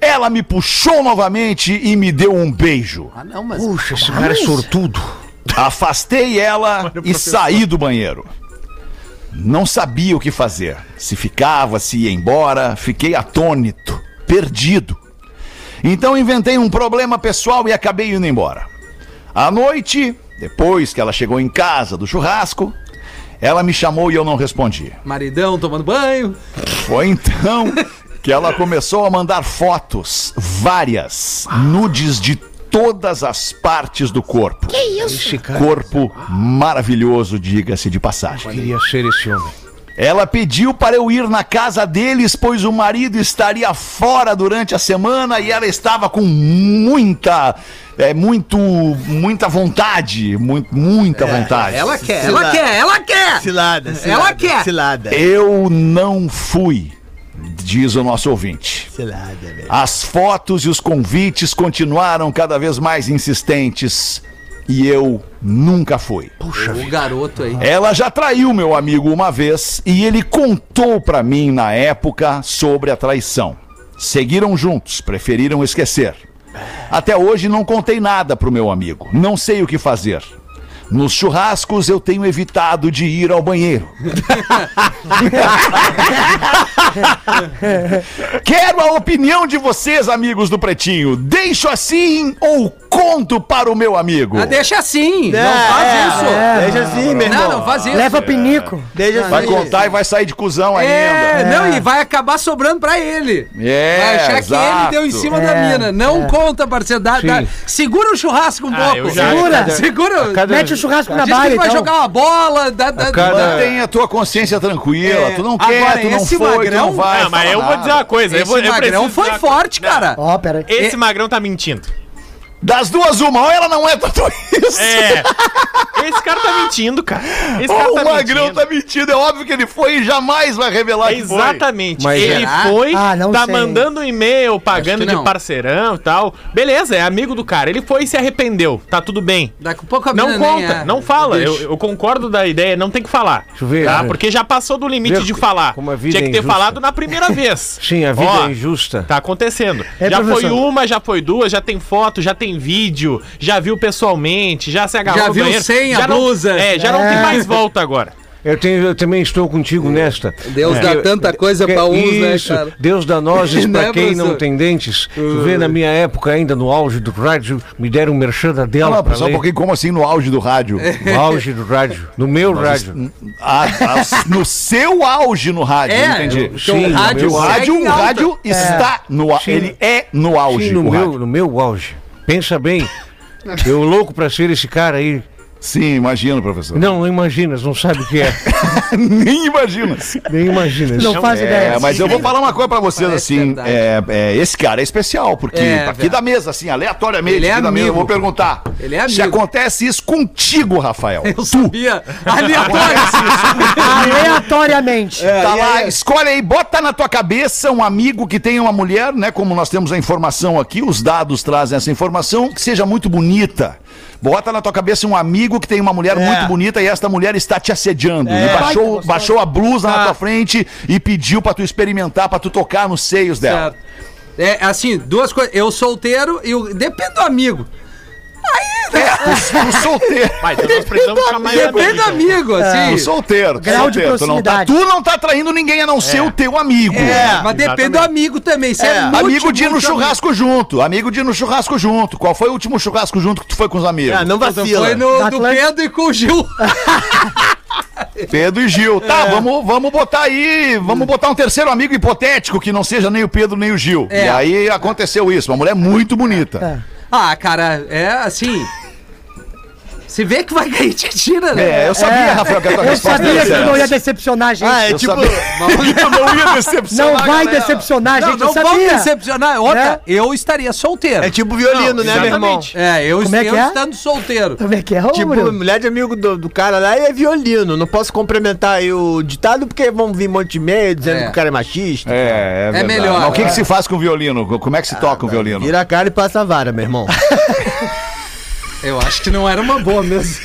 Speaker 4: ela me puxou novamente e me deu um beijo.
Speaker 5: Ah, não, mas.
Speaker 6: Puxa, esse cara é sortudo.
Speaker 4: Afastei ela e saí do banheiro. Não sabia o que fazer. Se ficava, se ia embora, fiquei atônito, perdido. Então inventei um problema pessoal e acabei indo embora. À noite, depois que ela chegou em casa do churrasco, ela me chamou e eu não respondi.
Speaker 5: Maridão tomando banho.
Speaker 4: Foi então que ela começou a mandar fotos, várias, nudes de todas as partes do corpo. Que
Speaker 6: Esse cara
Speaker 4: Corpo maravilhoso, diga-se de passagem.
Speaker 6: queria ser esse homem.
Speaker 4: Ela pediu para eu ir na casa deles, pois o marido estaria fora durante a semana e ela estava com muita, é, muito, muita vontade, muito, muita vontade.
Speaker 5: Ela quer, ela quer, ela quer!
Speaker 12: Cilada, cilada.
Speaker 5: Ela quer.
Speaker 12: Cilada.
Speaker 4: Eu não fui, diz o nosso ouvinte.
Speaker 12: Cilada, velho.
Speaker 4: As fotos e os convites continuaram cada vez mais insistentes e eu nunca fui.
Speaker 5: O garoto aí.
Speaker 4: Ela já traiu meu amigo uma vez e ele contou pra mim na época sobre a traição. Seguiram juntos, preferiram esquecer. Até hoje não contei nada pro meu amigo. Não sei o que fazer. Nos churrascos eu tenho evitado de ir ao banheiro. Quero a opinião de vocês, amigos do Pretinho. Deixo assim ou conto para o meu amigo?
Speaker 5: Ah, deixa assim,
Speaker 12: É,
Speaker 5: não faz
Speaker 12: é,
Speaker 5: isso.
Speaker 12: é, Deixa assim, meu irmão.
Speaker 5: Não, não faz isso.
Speaker 7: Leva pinico.
Speaker 12: Deixa assim.
Speaker 4: Vai contar e vai sair de cuzão ainda.
Speaker 5: É, não, e vai acabar sobrando pra ele.
Speaker 4: É,
Speaker 5: vai achar que
Speaker 4: exato.
Speaker 5: ele deu em cima da
Speaker 7: É,
Speaker 5: mina. Não conta, parceiro. Dá, dá- segura o churrasco um
Speaker 8: Ah,
Speaker 5: pouco.
Speaker 8: já-
Speaker 5: Segura. Segura.
Speaker 6: cada-
Speaker 7: Mete o churrasco na baia,
Speaker 5: ele vai
Speaker 7: então.
Speaker 5: jogar uma bola. Dá,
Speaker 6: cada-
Speaker 5: dá-
Speaker 4: Mantém a tua consciência tranquila.
Speaker 5: É.
Speaker 4: Tu não quer,
Speaker 5: Agora,
Speaker 4: tu não
Speaker 5: esse
Speaker 4: foi, tu
Speaker 5: magrão-
Speaker 4: não vai.
Speaker 8: Ah, mas eu vou dizer uma coisa. eu
Speaker 5: Esse
Speaker 8: vou, eu
Speaker 5: magrão foi forte, cara.
Speaker 7: Ó, pera aí.
Speaker 8: Esse magrão tá mentindo.
Speaker 4: Das duas, uma, ou ela não é tatuista.
Speaker 8: É. Esse cara tá mentindo, cara. Esse
Speaker 4: Ou
Speaker 8: tá
Speaker 4: o Magrão
Speaker 8: mentindo.
Speaker 4: tá mentindo. É óbvio que ele foi e jamais vai revelar que foi.
Speaker 8: Exatamente.
Speaker 6: Mas
Speaker 8: ele
Speaker 5: será?
Speaker 8: foi,
Speaker 7: Ah, não
Speaker 8: tá
Speaker 7: sei.
Speaker 8: mandando um e-mail, pagando
Speaker 5: que
Speaker 8: de parceirão e tal. Beleza, é amigo do cara. Ele foi e se arrependeu. Tá tudo bem.
Speaker 5: Daqui a pouco a
Speaker 8: Não conta,
Speaker 5: é.
Speaker 8: não fala. Eu, eu concordo da ideia, não tem que falar.
Speaker 6: Deixa eu ver,
Speaker 8: tá?
Speaker 6: né?
Speaker 8: Porque já passou do limite de falar.
Speaker 6: como a vida
Speaker 8: Tinha
Speaker 6: é
Speaker 8: que ter
Speaker 6: injusta.
Speaker 8: falado na primeira vez.
Speaker 6: Sim, a vida
Speaker 8: Ó,
Speaker 6: é injusta.
Speaker 8: Tá acontecendo.
Speaker 7: É,
Speaker 8: já
Speaker 7: professor.
Speaker 8: foi uma, já foi duas, já tem foto, já tem vídeo, já viu pessoalmente, já se agarrou
Speaker 5: Já viu
Speaker 8: banheiro.
Speaker 5: sem a
Speaker 8: já não-
Speaker 5: blusa.
Speaker 8: É, já não tem mais volta agora.
Speaker 6: Eu, tenho, eu também estou contigo nesta.
Speaker 5: Deus dá
Speaker 6: Porque-
Speaker 5: tanta coisa pra uns, né,
Speaker 6: isso,
Speaker 5: cara?
Speaker 6: Deus dá nozes
Speaker 5: Né,
Speaker 6: pra quem não tem dentes. Tu vê, na minha época, ainda no auge do rádio, me deram um merchan da dela
Speaker 4: não,
Speaker 6: pra
Speaker 4: só um pouquinho, como assim no auge do rádio?
Speaker 6: No auge do rádio. No meu rádio.
Speaker 4: Ah, ah, no seu auge no rádio,
Speaker 5: É,
Speaker 4: entendi.
Speaker 5: então
Speaker 6: Sim,
Speaker 5: o rádio,
Speaker 4: O rádio,
Speaker 5: em
Speaker 4: o
Speaker 5: alta.
Speaker 4: rádio está no auge. Ele é no auge.
Speaker 6: Sim, no meu,
Speaker 4: rádio.
Speaker 6: no meu auge. Pensa bem. Eu louco pra ser esse cara aí.
Speaker 4: Sim, imagino, professor.
Speaker 6: Não, não imaginas, não sabe o que é.
Speaker 4: Nem imagina.
Speaker 6: Nem imaginas.
Speaker 7: Não faz
Speaker 4: É,
Speaker 7: ideia.
Speaker 4: mas eu vou falar uma coisa pra vocês
Speaker 5: Parece
Speaker 4: assim.
Speaker 5: verdade.
Speaker 4: É, é, esse cara é especial, porque
Speaker 5: É,
Speaker 4: aqui
Speaker 5: velho.
Speaker 4: da mesa, assim, aleatoriamente,
Speaker 5: Ele é
Speaker 4: aqui da mesa, eu vou perguntar.
Speaker 5: Ele é
Speaker 4: Se
Speaker 5: amigo.
Speaker 4: acontece isso contigo, Rafael.
Speaker 5: Eu sabia. Aleatório.
Speaker 7: Aleatoriamente.
Speaker 4: tá lá, escolhe aí, bota na tua cabeça um amigo que tenha uma mulher, né? Como nós temos a informação aqui, os dados trazem essa informação, que seja muito bonita. Bota na tua cabeça um amigo que tem uma mulher muito bonita e esta mulher está te assediando. E baixou, baixou a blusa na tua frente e pediu pra tu experimentar, pra tu tocar nos seios dela.
Speaker 5: Certo. É assim, duas coisas. Eu solteiro e o. Depende do amigo. Aí, né?
Speaker 4: O solteiro.
Speaker 8: Vai, então nós precisamos ficar mais
Speaker 5: Depende do
Speaker 8: amigos,
Speaker 5: amigo,
Speaker 4: O
Speaker 5: assim.
Speaker 4: solteiro. tu
Speaker 7: Grau de
Speaker 4: solteiro. Tu não, tá,
Speaker 7: proximidade.
Speaker 4: tu não tá traindo ninguém a não ser o teu amigo.
Speaker 5: É, mas depende do
Speaker 8: exatamente.
Speaker 5: amigo também. Se é,
Speaker 4: É,
Speaker 5: muito,
Speaker 4: amigo de ir no churrasco junto. Amigo de ir no churrasco junto. Qual foi o último churrasco junto que tu foi com os amigos?
Speaker 12: Ah, não
Speaker 5: amigo.
Speaker 12: vacila.
Speaker 5: Foi no
Speaker 7: Da
Speaker 5: do. Pedro e com o Gil.
Speaker 4: Pedro e Gil. Tá, vamos, vamos botar aí. Vamos botar um terceiro amigo hipotético que não seja nem o Pedro nem o Gil.
Speaker 5: É.
Speaker 4: E aí aconteceu isso. Uma mulher muito bonita.
Speaker 5: Ah, cara, é assim. Se vê que vai cair, te tira, né?
Speaker 4: É, eu sabia, Rafael, que a tua
Speaker 7: Eu
Speaker 4: resposta
Speaker 7: sabia
Speaker 4: ia
Speaker 7: que tu não ia decepcionar a gente.
Speaker 12: Ah, é
Speaker 4: Eu
Speaker 12: tipo.
Speaker 4: eu não ia decepcionar.
Speaker 7: não vai
Speaker 4: galera.
Speaker 7: decepcionar a
Speaker 5: Não,
Speaker 7: gente,
Speaker 5: não
Speaker 7: eu
Speaker 5: vamos
Speaker 7: sabia.
Speaker 5: decepcionar. Outra,
Speaker 7: Né?
Speaker 5: eu estaria solteiro.
Speaker 12: É tipo violino, né, meu irmão?
Speaker 5: É, eu,
Speaker 7: Como é
Speaker 5: eu
Speaker 7: que é?
Speaker 5: estando solteiro.
Speaker 7: Como é que é,
Speaker 12: Tipo,
Speaker 7: Murilo?
Speaker 12: mulher de amigo do, do cara lá é violino. Não posso complementar aí o ditado porque vão vir um monte de e-mail dizendo
Speaker 5: É.
Speaker 12: que o cara é machista.
Speaker 4: É, é, verdade.
Speaker 5: melhor.
Speaker 4: Mas o que, que se faz com o violino? Como é que se toca o violino?
Speaker 12: Vira a cara e passa a vara, meu irmão.
Speaker 5: Eu acho que não era uma boa mesmo.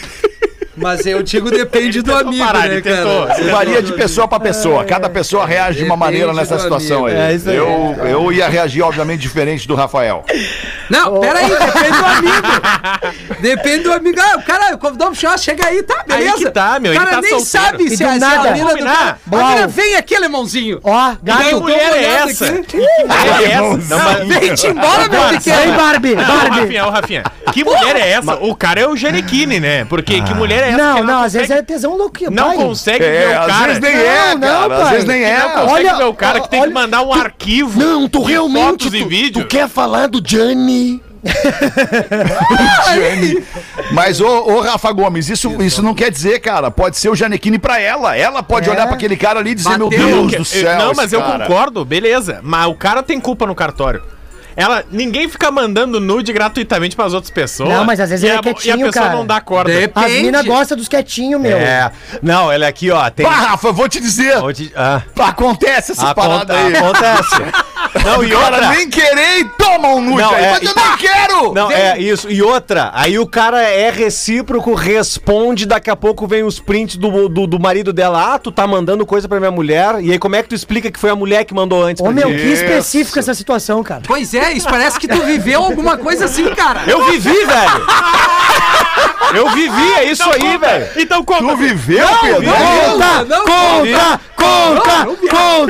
Speaker 5: Mas eu digo depende do amigo,
Speaker 8: parar,
Speaker 5: né, cara?
Speaker 4: Varia de pessoa pra pessoa. Cada pessoa reage de uma maneira nessa situação
Speaker 5: amigo.
Speaker 4: aí.
Speaker 12: É.
Speaker 4: Eu, eu ia reagir, obviamente, diferente do Rafael.
Speaker 5: Não, peraí, depende do amigo. Depende do amigo. Ah, o cara convidou pro churrasco, chega aí, tá, beleza.
Speaker 8: Aí que tá, meu,
Speaker 5: O
Speaker 8: ele
Speaker 5: cara
Speaker 8: tá
Speaker 5: nem
Speaker 8: solteiro.
Speaker 5: sabe
Speaker 7: E
Speaker 5: se se
Speaker 7: nada.
Speaker 5: a mina do cara... A mina vem aqui, alemãozinho.
Speaker 7: Ó,
Speaker 8: Que
Speaker 7: gato.
Speaker 8: mulher é essa?
Speaker 5: aqui.
Speaker 8: Que mulher é essa?
Speaker 5: Vem-te embora, meu
Speaker 7: Vem,
Speaker 5: pequeno.
Speaker 7: Barbie,
Speaker 8: Ô,
Speaker 7: Barbie.
Speaker 8: Rafinha, ô, Rafinha, que mulher é essa? O cara é o Gerequine, né? Porque que mulher é essa?
Speaker 7: Não,
Speaker 8: que
Speaker 7: não, às vezes é tesão louco.
Speaker 8: Não consegue ver
Speaker 4: É,
Speaker 8: o
Speaker 4: às
Speaker 8: cara.
Speaker 4: vezes nem é,
Speaker 7: Não.
Speaker 4: Às vezes nem é.
Speaker 8: Não consegue
Speaker 7: Olha,
Speaker 8: ver o cara que tem que mandar um arquivo.
Speaker 3: Não, tu realmente.
Speaker 8: Fotos e
Speaker 3: Tu,
Speaker 8: vídeo.
Speaker 3: tu quer falar do Gianni?
Speaker 4: Jane. Mas, ô, ô, Rafa Gomes, isso, isso não quer dizer, cara. Pode ser o Janequine pra ela. Ela pode
Speaker 7: É.
Speaker 4: olhar pra aquele cara ali e dizer,
Speaker 5: Bateu.
Speaker 4: meu Deus
Speaker 8: Eu-
Speaker 4: do céu.
Speaker 8: não, mas
Speaker 4: esse
Speaker 8: eu
Speaker 4: cara.
Speaker 8: concordo, beleza. Mas o cara tem culpa no cartório. Ela, ninguém fica mandando nude gratuitamente pras outras pessoas.
Speaker 7: Não, mas às vezes
Speaker 8: e
Speaker 7: ele é
Speaker 8: a,
Speaker 7: quietinho,
Speaker 8: E a pessoa
Speaker 7: cara.
Speaker 8: não dá corda.
Speaker 5: De-
Speaker 7: As
Speaker 5: Depende.
Speaker 7: minas gostam dos quietinhos, meu.
Speaker 11: É. Não, olha aqui, ó. Tem.
Speaker 4: Pá, Rafa, eu vou te dizer.
Speaker 11: Vou te- ah,
Speaker 4: Acontece essa
Speaker 11: aconte-
Speaker 4: parada aí.
Speaker 11: Acontece. Não, e
Speaker 4: O cara
Speaker 11: outra.
Speaker 4: nem querer e toma um nude
Speaker 11: Não,
Speaker 4: aí.
Speaker 11: é,
Speaker 4: mas eu
Speaker 11: e-
Speaker 4: nem quero!
Speaker 11: Não, é isso. E outra, aí o cara é recíproco, responde, daqui a pouco vem os prints do, do, do marido dela. Ah, tu tá mandando coisa pra minha mulher. E aí como é que tu explica que foi a mulher que mandou antes
Speaker 7: Ô, meu, que específico essa situação, cara.
Speaker 5: Pois é, isso parece que tu viveu alguma coisa assim, cara.
Speaker 11: Eu vivi, velho! Eu vivi, é isso aí, velho!
Speaker 8: Então conta.
Speaker 4: Tu viveu, Pedro?
Speaker 7: Conta,
Speaker 5: não,
Speaker 7: conta, conta, conta.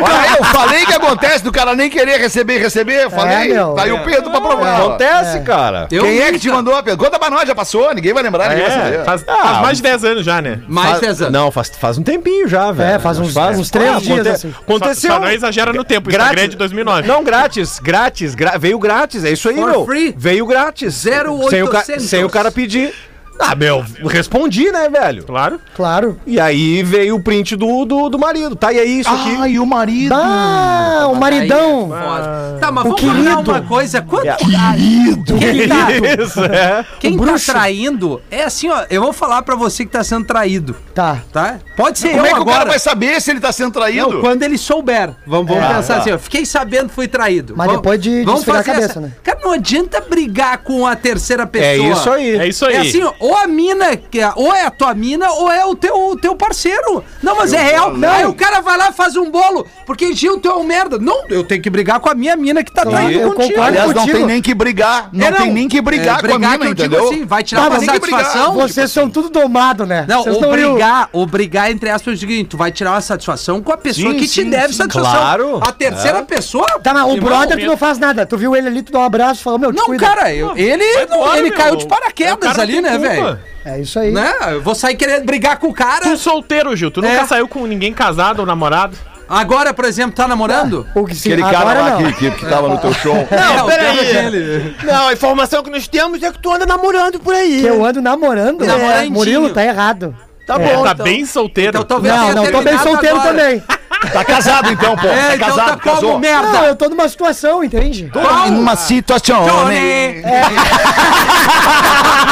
Speaker 4: Olha, eu falei que acontece do cara nem querer receber e receber. Eu falei.
Speaker 7: meu.
Speaker 4: tá aí o Pedro pra provar.
Speaker 11: Acontece, cara.
Speaker 5: Eu
Speaker 4: Quem é que te mandou, Pedro? Conta pra nós, já passou, ninguém vai lembrar, ninguém vai saber.
Speaker 8: É, faz, faz mais de 10 anos já, né?
Speaker 5: Mais
Speaker 11: Faz-
Speaker 5: 10 anos.
Speaker 11: Não, faz, faz um tempinho já, velho.
Speaker 7: É, faz uns- uns três
Speaker 11: Ah,
Speaker 7: dias,
Speaker 11: aconte-
Speaker 7: assim.
Speaker 11: Aconteceu.
Speaker 8: Só, só não exagera no tempo, o Instagram é de 2009.
Speaker 11: Não, grátis, grátis, gra- veio grátis, é isso aí,
Speaker 5: For
Speaker 11: meu.
Speaker 5: free?
Speaker 11: Veio grátis.
Speaker 5: 0800.
Speaker 11: Sem o, sem o cara pedir. Ah, meu, respondi, né, velho?
Speaker 8: Claro.
Speaker 7: Claro.
Speaker 11: E aí veio o print do, do, do marido. Tá, e aí isso aqui.
Speaker 4: Ai, o marido.
Speaker 7: Ah, o maridão.
Speaker 5: Foda. Tá, mas
Speaker 7: O
Speaker 5: vamos
Speaker 7: querido.
Speaker 5: uma coisa. Quanto
Speaker 11: É.
Speaker 5: querido. Quem tá,
Speaker 11: Isso, é.
Speaker 5: quem
Speaker 7: O
Speaker 5: tá traindo é assim, ó. Eu vou falar pra você que tá sendo traído,
Speaker 7: Tá.
Speaker 5: tá? Pode ser
Speaker 4: Como
Speaker 5: eu
Speaker 4: é que o
Speaker 5: agora.
Speaker 4: cara vai saber se ele tá sendo traído?
Speaker 5: Não, quando ele souber. Vamos, vamos
Speaker 4: É,
Speaker 5: pensar
Speaker 4: tá.
Speaker 5: assim, ó. Fiquei sabendo que fui traído.
Speaker 7: Mas
Speaker 5: Vamos-
Speaker 7: depois de- de
Speaker 5: vamos
Speaker 7: esfriar a
Speaker 5: fazer
Speaker 7: cabeça,
Speaker 5: essa-
Speaker 7: né?
Speaker 5: Cara, não adianta brigar com a terceira pessoa.
Speaker 11: É isso aí.
Speaker 8: É isso aí.
Speaker 5: É assim, ó, ou a mina, que é- ou é a tua mina, ou é o teu, o teu parceiro. Não, mas é real. Aí o cara vai lá e faz um bolo, porque Gil, tu é um merda. Não, eu tenho que brigar com a minha mina que tá traindo
Speaker 7: eu
Speaker 5: contigo.
Speaker 4: Aliás, não
Speaker 7: contigo.
Speaker 4: tem nem que brigar. Não,
Speaker 5: É,
Speaker 4: tem nem que brigar
Speaker 5: É,
Speaker 4: com a mina,
Speaker 5: eu
Speaker 4: entendeu?
Speaker 5: assim, vai tirar
Speaker 7: Tá,
Speaker 5: uma
Speaker 7: brigar.
Speaker 5: satisfação.
Speaker 7: Vocês são tudo domado, né?
Speaker 5: Não,
Speaker 7: Vocês
Speaker 5: ou
Speaker 7: tão aí, o-
Speaker 5: brigar, ou brigar entre aspas, eu digo, tu vai tirar uma satisfação com a pessoa
Speaker 4: Sim,
Speaker 5: que te
Speaker 4: sim,
Speaker 5: deve
Speaker 4: sim.
Speaker 5: satisfação.
Speaker 11: Claro.
Speaker 5: A terceira pessoa.
Speaker 7: Tá, mas o brother tu não faz nada. Tu viu ele ali, tu dá um abraço e falou, meu, te
Speaker 5: Não, cara, eu- ele, não- ele caiu de
Speaker 8: É o
Speaker 5: paraquedas
Speaker 8: cara
Speaker 5: ali, né,
Speaker 8: culpa.
Speaker 5: Velho?
Speaker 7: É isso aí.
Speaker 5: Né? Eu vou sair querendo brigar com o cara.
Speaker 8: Tu solteiro, Gil. Tu nunca
Speaker 5: É.
Speaker 8: saiu com ninguém casado ou namorado?
Speaker 5: Agora, por exemplo, tá namorando?
Speaker 7: O que se
Speaker 4: Aquele cara
Speaker 7: agora
Speaker 4: lá
Speaker 7: não.
Speaker 4: que, que, que tava no teu show.
Speaker 5: É, o
Speaker 12: peraí.
Speaker 5: cara dele.
Speaker 12: Não, a informação que nós temos é que tu anda namorando por aí.
Speaker 7: Que eu ando namorando.
Speaker 5: Namorandinho.
Speaker 7: É, Murilo, tá errado.
Speaker 12: Tá
Speaker 7: É.
Speaker 12: bom,
Speaker 8: tá
Speaker 12: então.
Speaker 8: bem solteiro.
Speaker 5: Então talvez
Speaker 7: Não,
Speaker 5: tenha
Speaker 7: não, tô bem
Speaker 5: terminado
Speaker 7: solteiro
Speaker 5: agora.
Speaker 7: também.
Speaker 4: Tá casado então, pô.
Speaker 5: É,
Speaker 4: tá
Speaker 5: então
Speaker 4: casado,
Speaker 5: tá como
Speaker 4: casou.
Speaker 5: merda.
Speaker 7: Não, eu tô numa situação, entende?
Speaker 5: Qual?
Speaker 4: Numa situação.
Speaker 5: Tony!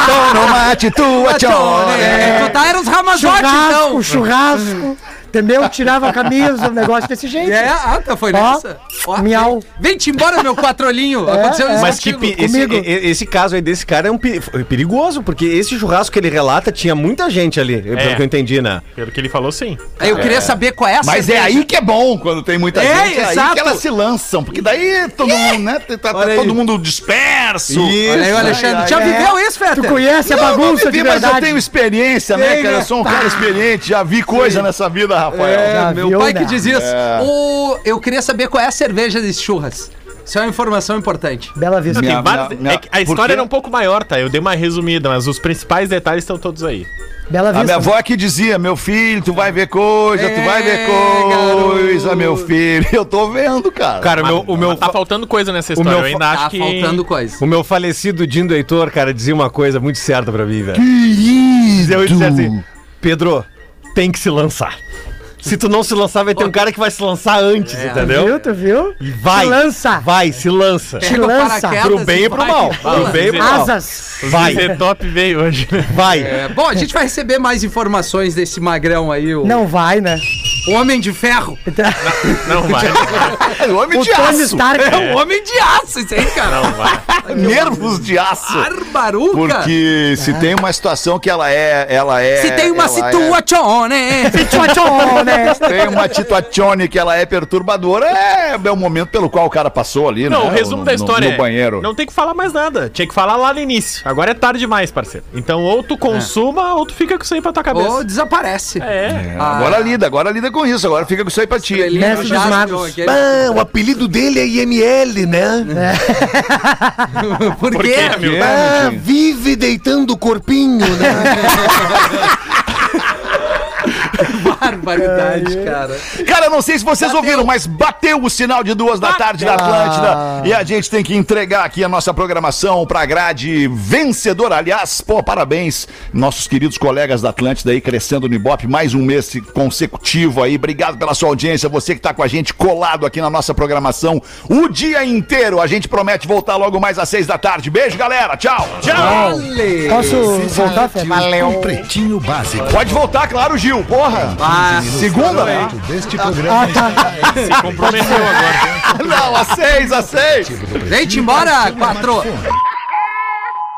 Speaker 4: Tô numa situação.
Speaker 5: Tony! Tu tá era os Ramazotti,
Speaker 7: Churrasco,
Speaker 5: então.
Speaker 7: churrasco. Entendeu? Tirava a camisa, um negócio desse jeito.
Speaker 5: É, ah, tá, foi
Speaker 7: Ó,
Speaker 5: nessa. Ó,
Speaker 7: miau.
Speaker 5: Vem-te embora, meu quatrolinho. Aconteceu isso
Speaker 11: Mas que
Speaker 5: contigo.
Speaker 11: esse,
Speaker 7: comigo.
Speaker 11: esse caso aí desse cara é um perigoso, porque esse churrasco que ele relata tinha muita gente ali, pelo que eu entendi, né?
Speaker 8: Pelo que ele falou, sim.
Speaker 5: Aí eu queria saber qual é a
Speaker 4: Mas é
Speaker 5: cerveja.
Speaker 4: aí que é bom quando tem muita
Speaker 5: É,
Speaker 4: gente. É aí que elas se lançam. Porque daí todo mundo, né? Tá, tá todo mundo disperso.
Speaker 5: Olha aí, o Alexandre.
Speaker 4: Ai,
Speaker 5: Já viveu isso,
Speaker 7: Tu
Speaker 5: Fetter?
Speaker 7: conhece a
Speaker 4: Não, não
Speaker 7: bagunça
Speaker 4: vivi,
Speaker 7: de
Speaker 4: mas eu
Speaker 7: verdade?
Speaker 4: tenho experiência, né, cara?
Speaker 5: né?
Speaker 4: Eu sou um cara experiente, já vi coisa nessa vida, Rafael.
Speaker 5: É,
Speaker 7: Já
Speaker 5: meu
Speaker 7: viu,
Speaker 5: pai
Speaker 7: né?
Speaker 5: que diz isso.
Speaker 4: É.
Speaker 5: O... Eu queria saber qual é a cerveja desse churras. Isso é uma informação importante.
Speaker 7: Bela Vista.
Speaker 8: Tem vários-
Speaker 4: minha- minha-
Speaker 8: é que a história era um pouco maior, tá? Eu dei uma resumida, mas os principais detalhes estão todos aí.
Speaker 7: Bela
Speaker 4: A
Speaker 7: Vista.
Speaker 4: minha avó é que dizia, meu filho, tu vai ver coisa, tu vai ver
Speaker 5: É,
Speaker 4: coisa,
Speaker 5: garoto.
Speaker 4: meu filho. Eu tô vendo, cara.
Speaker 11: Cara, o meu, o meu,
Speaker 8: Mas tá
Speaker 11: fa-
Speaker 8: faltando coisa nessa
Speaker 11: o
Speaker 8: história.
Speaker 11: meu
Speaker 8: eu ainda acho
Speaker 5: Tá
Speaker 8: que.
Speaker 5: faltando coisa.
Speaker 11: o meu falecido Dindo Heitor, cara, dizia uma coisa muito certa pra mim, velho.
Speaker 4: Querido.
Speaker 11: Eu dizia assim, Pedro, tem que se lançar. Se tu não se lançar, vai ter um cara que vai se lançar antes, entendeu?
Speaker 7: Viu, tu viu?
Speaker 11: E vai.
Speaker 7: Se lança.
Speaker 11: Vai, se lança.
Speaker 7: Te lança.
Speaker 11: Pro bem e pro mal. Pro bem e pro mal.
Speaker 7: Asas.
Speaker 11: Vai,
Speaker 8: Vai. top veio hoje. né?
Speaker 11: vai.
Speaker 5: É, bom, a gente vai receber mais informações desse magrão aí, o,
Speaker 7: Não vai, né?
Speaker 5: O Homem de Ferro.
Speaker 8: Não vai.
Speaker 4: É o homem
Speaker 7: O
Speaker 4: de
Speaker 7: Tony
Speaker 4: aço.
Speaker 7: Stark.
Speaker 5: É o Homem de Aço, isso aí, cara.
Speaker 8: Não vai.
Speaker 4: Nervos de aço.
Speaker 5: Barbaruca.
Speaker 4: Porque se tem uma situação que ela é, ela é.
Speaker 5: Se tem uma situação, né?
Speaker 7: né?
Speaker 4: É, tem uma situazione que ela é perturbadora, é, é o momento pelo qual o cara passou ali,
Speaker 8: Não,
Speaker 4: né?
Speaker 8: o resumo
Speaker 4: no-
Speaker 8: da
Speaker 4: no-
Speaker 8: história
Speaker 4: No,
Speaker 8: é,
Speaker 4: banheiro.
Speaker 8: Não tem que falar mais nada. Tinha que falar lá no início. Agora é tarde demais, parceiro. Então, ou tu consuma, ou tu fica com isso aí pra tua cabeça.
Speaker 5: Ou desaparece.
Speaker 8: É.
Speaker 4: É, agora lida, agora lida com isso, agora fica com isso aí pra ti.
Speaker 7: Mestre dos magos.
Speaker 5: Aquele-
Speaker 3: Ah, o apelido dele é IML, né?
Speaker 5: Por
Speaker 8: Por
Speaker 5: quê?
Speaker 8: quê, meu?
Speaker 3: Ah, vive deitando o corpinho, né?
Speaker 5: Barbaridade, cara.
Speaker 4: Cara, eu não sei se vocês ouviram, mas bateu o sinal de duas da tarde da Atlântida. E a gente tem que entregar aqui a nossa programação pra grade vencedora. Aliás, pô, parabéns, nossos queridos colegas da Atlântida aí crescendo no Ibope, mais um mês consecutivo aí. Obrigado pela sua audiência, você que tá com a gente colado aqui na nossa programação o dia inteiro. A gente promete voltar logo mais às seis da tarde. Beijo, galera. Tchau. Tchau.
Speaker 7: Posso voltar, Fê?
Speaker 1: Com Pretinho Básico.
Speaker 4: Pode voltar, claro, Gil. Porra.
Speaker 5: Ah,
Speaker 4: Segunda, né?
Speaker 1: Deste programa.
Speaker 8: Se comprometeu agora.
Speaker 4: Não, às seis, às seis.
Speaker 5: gente, embora, quatro.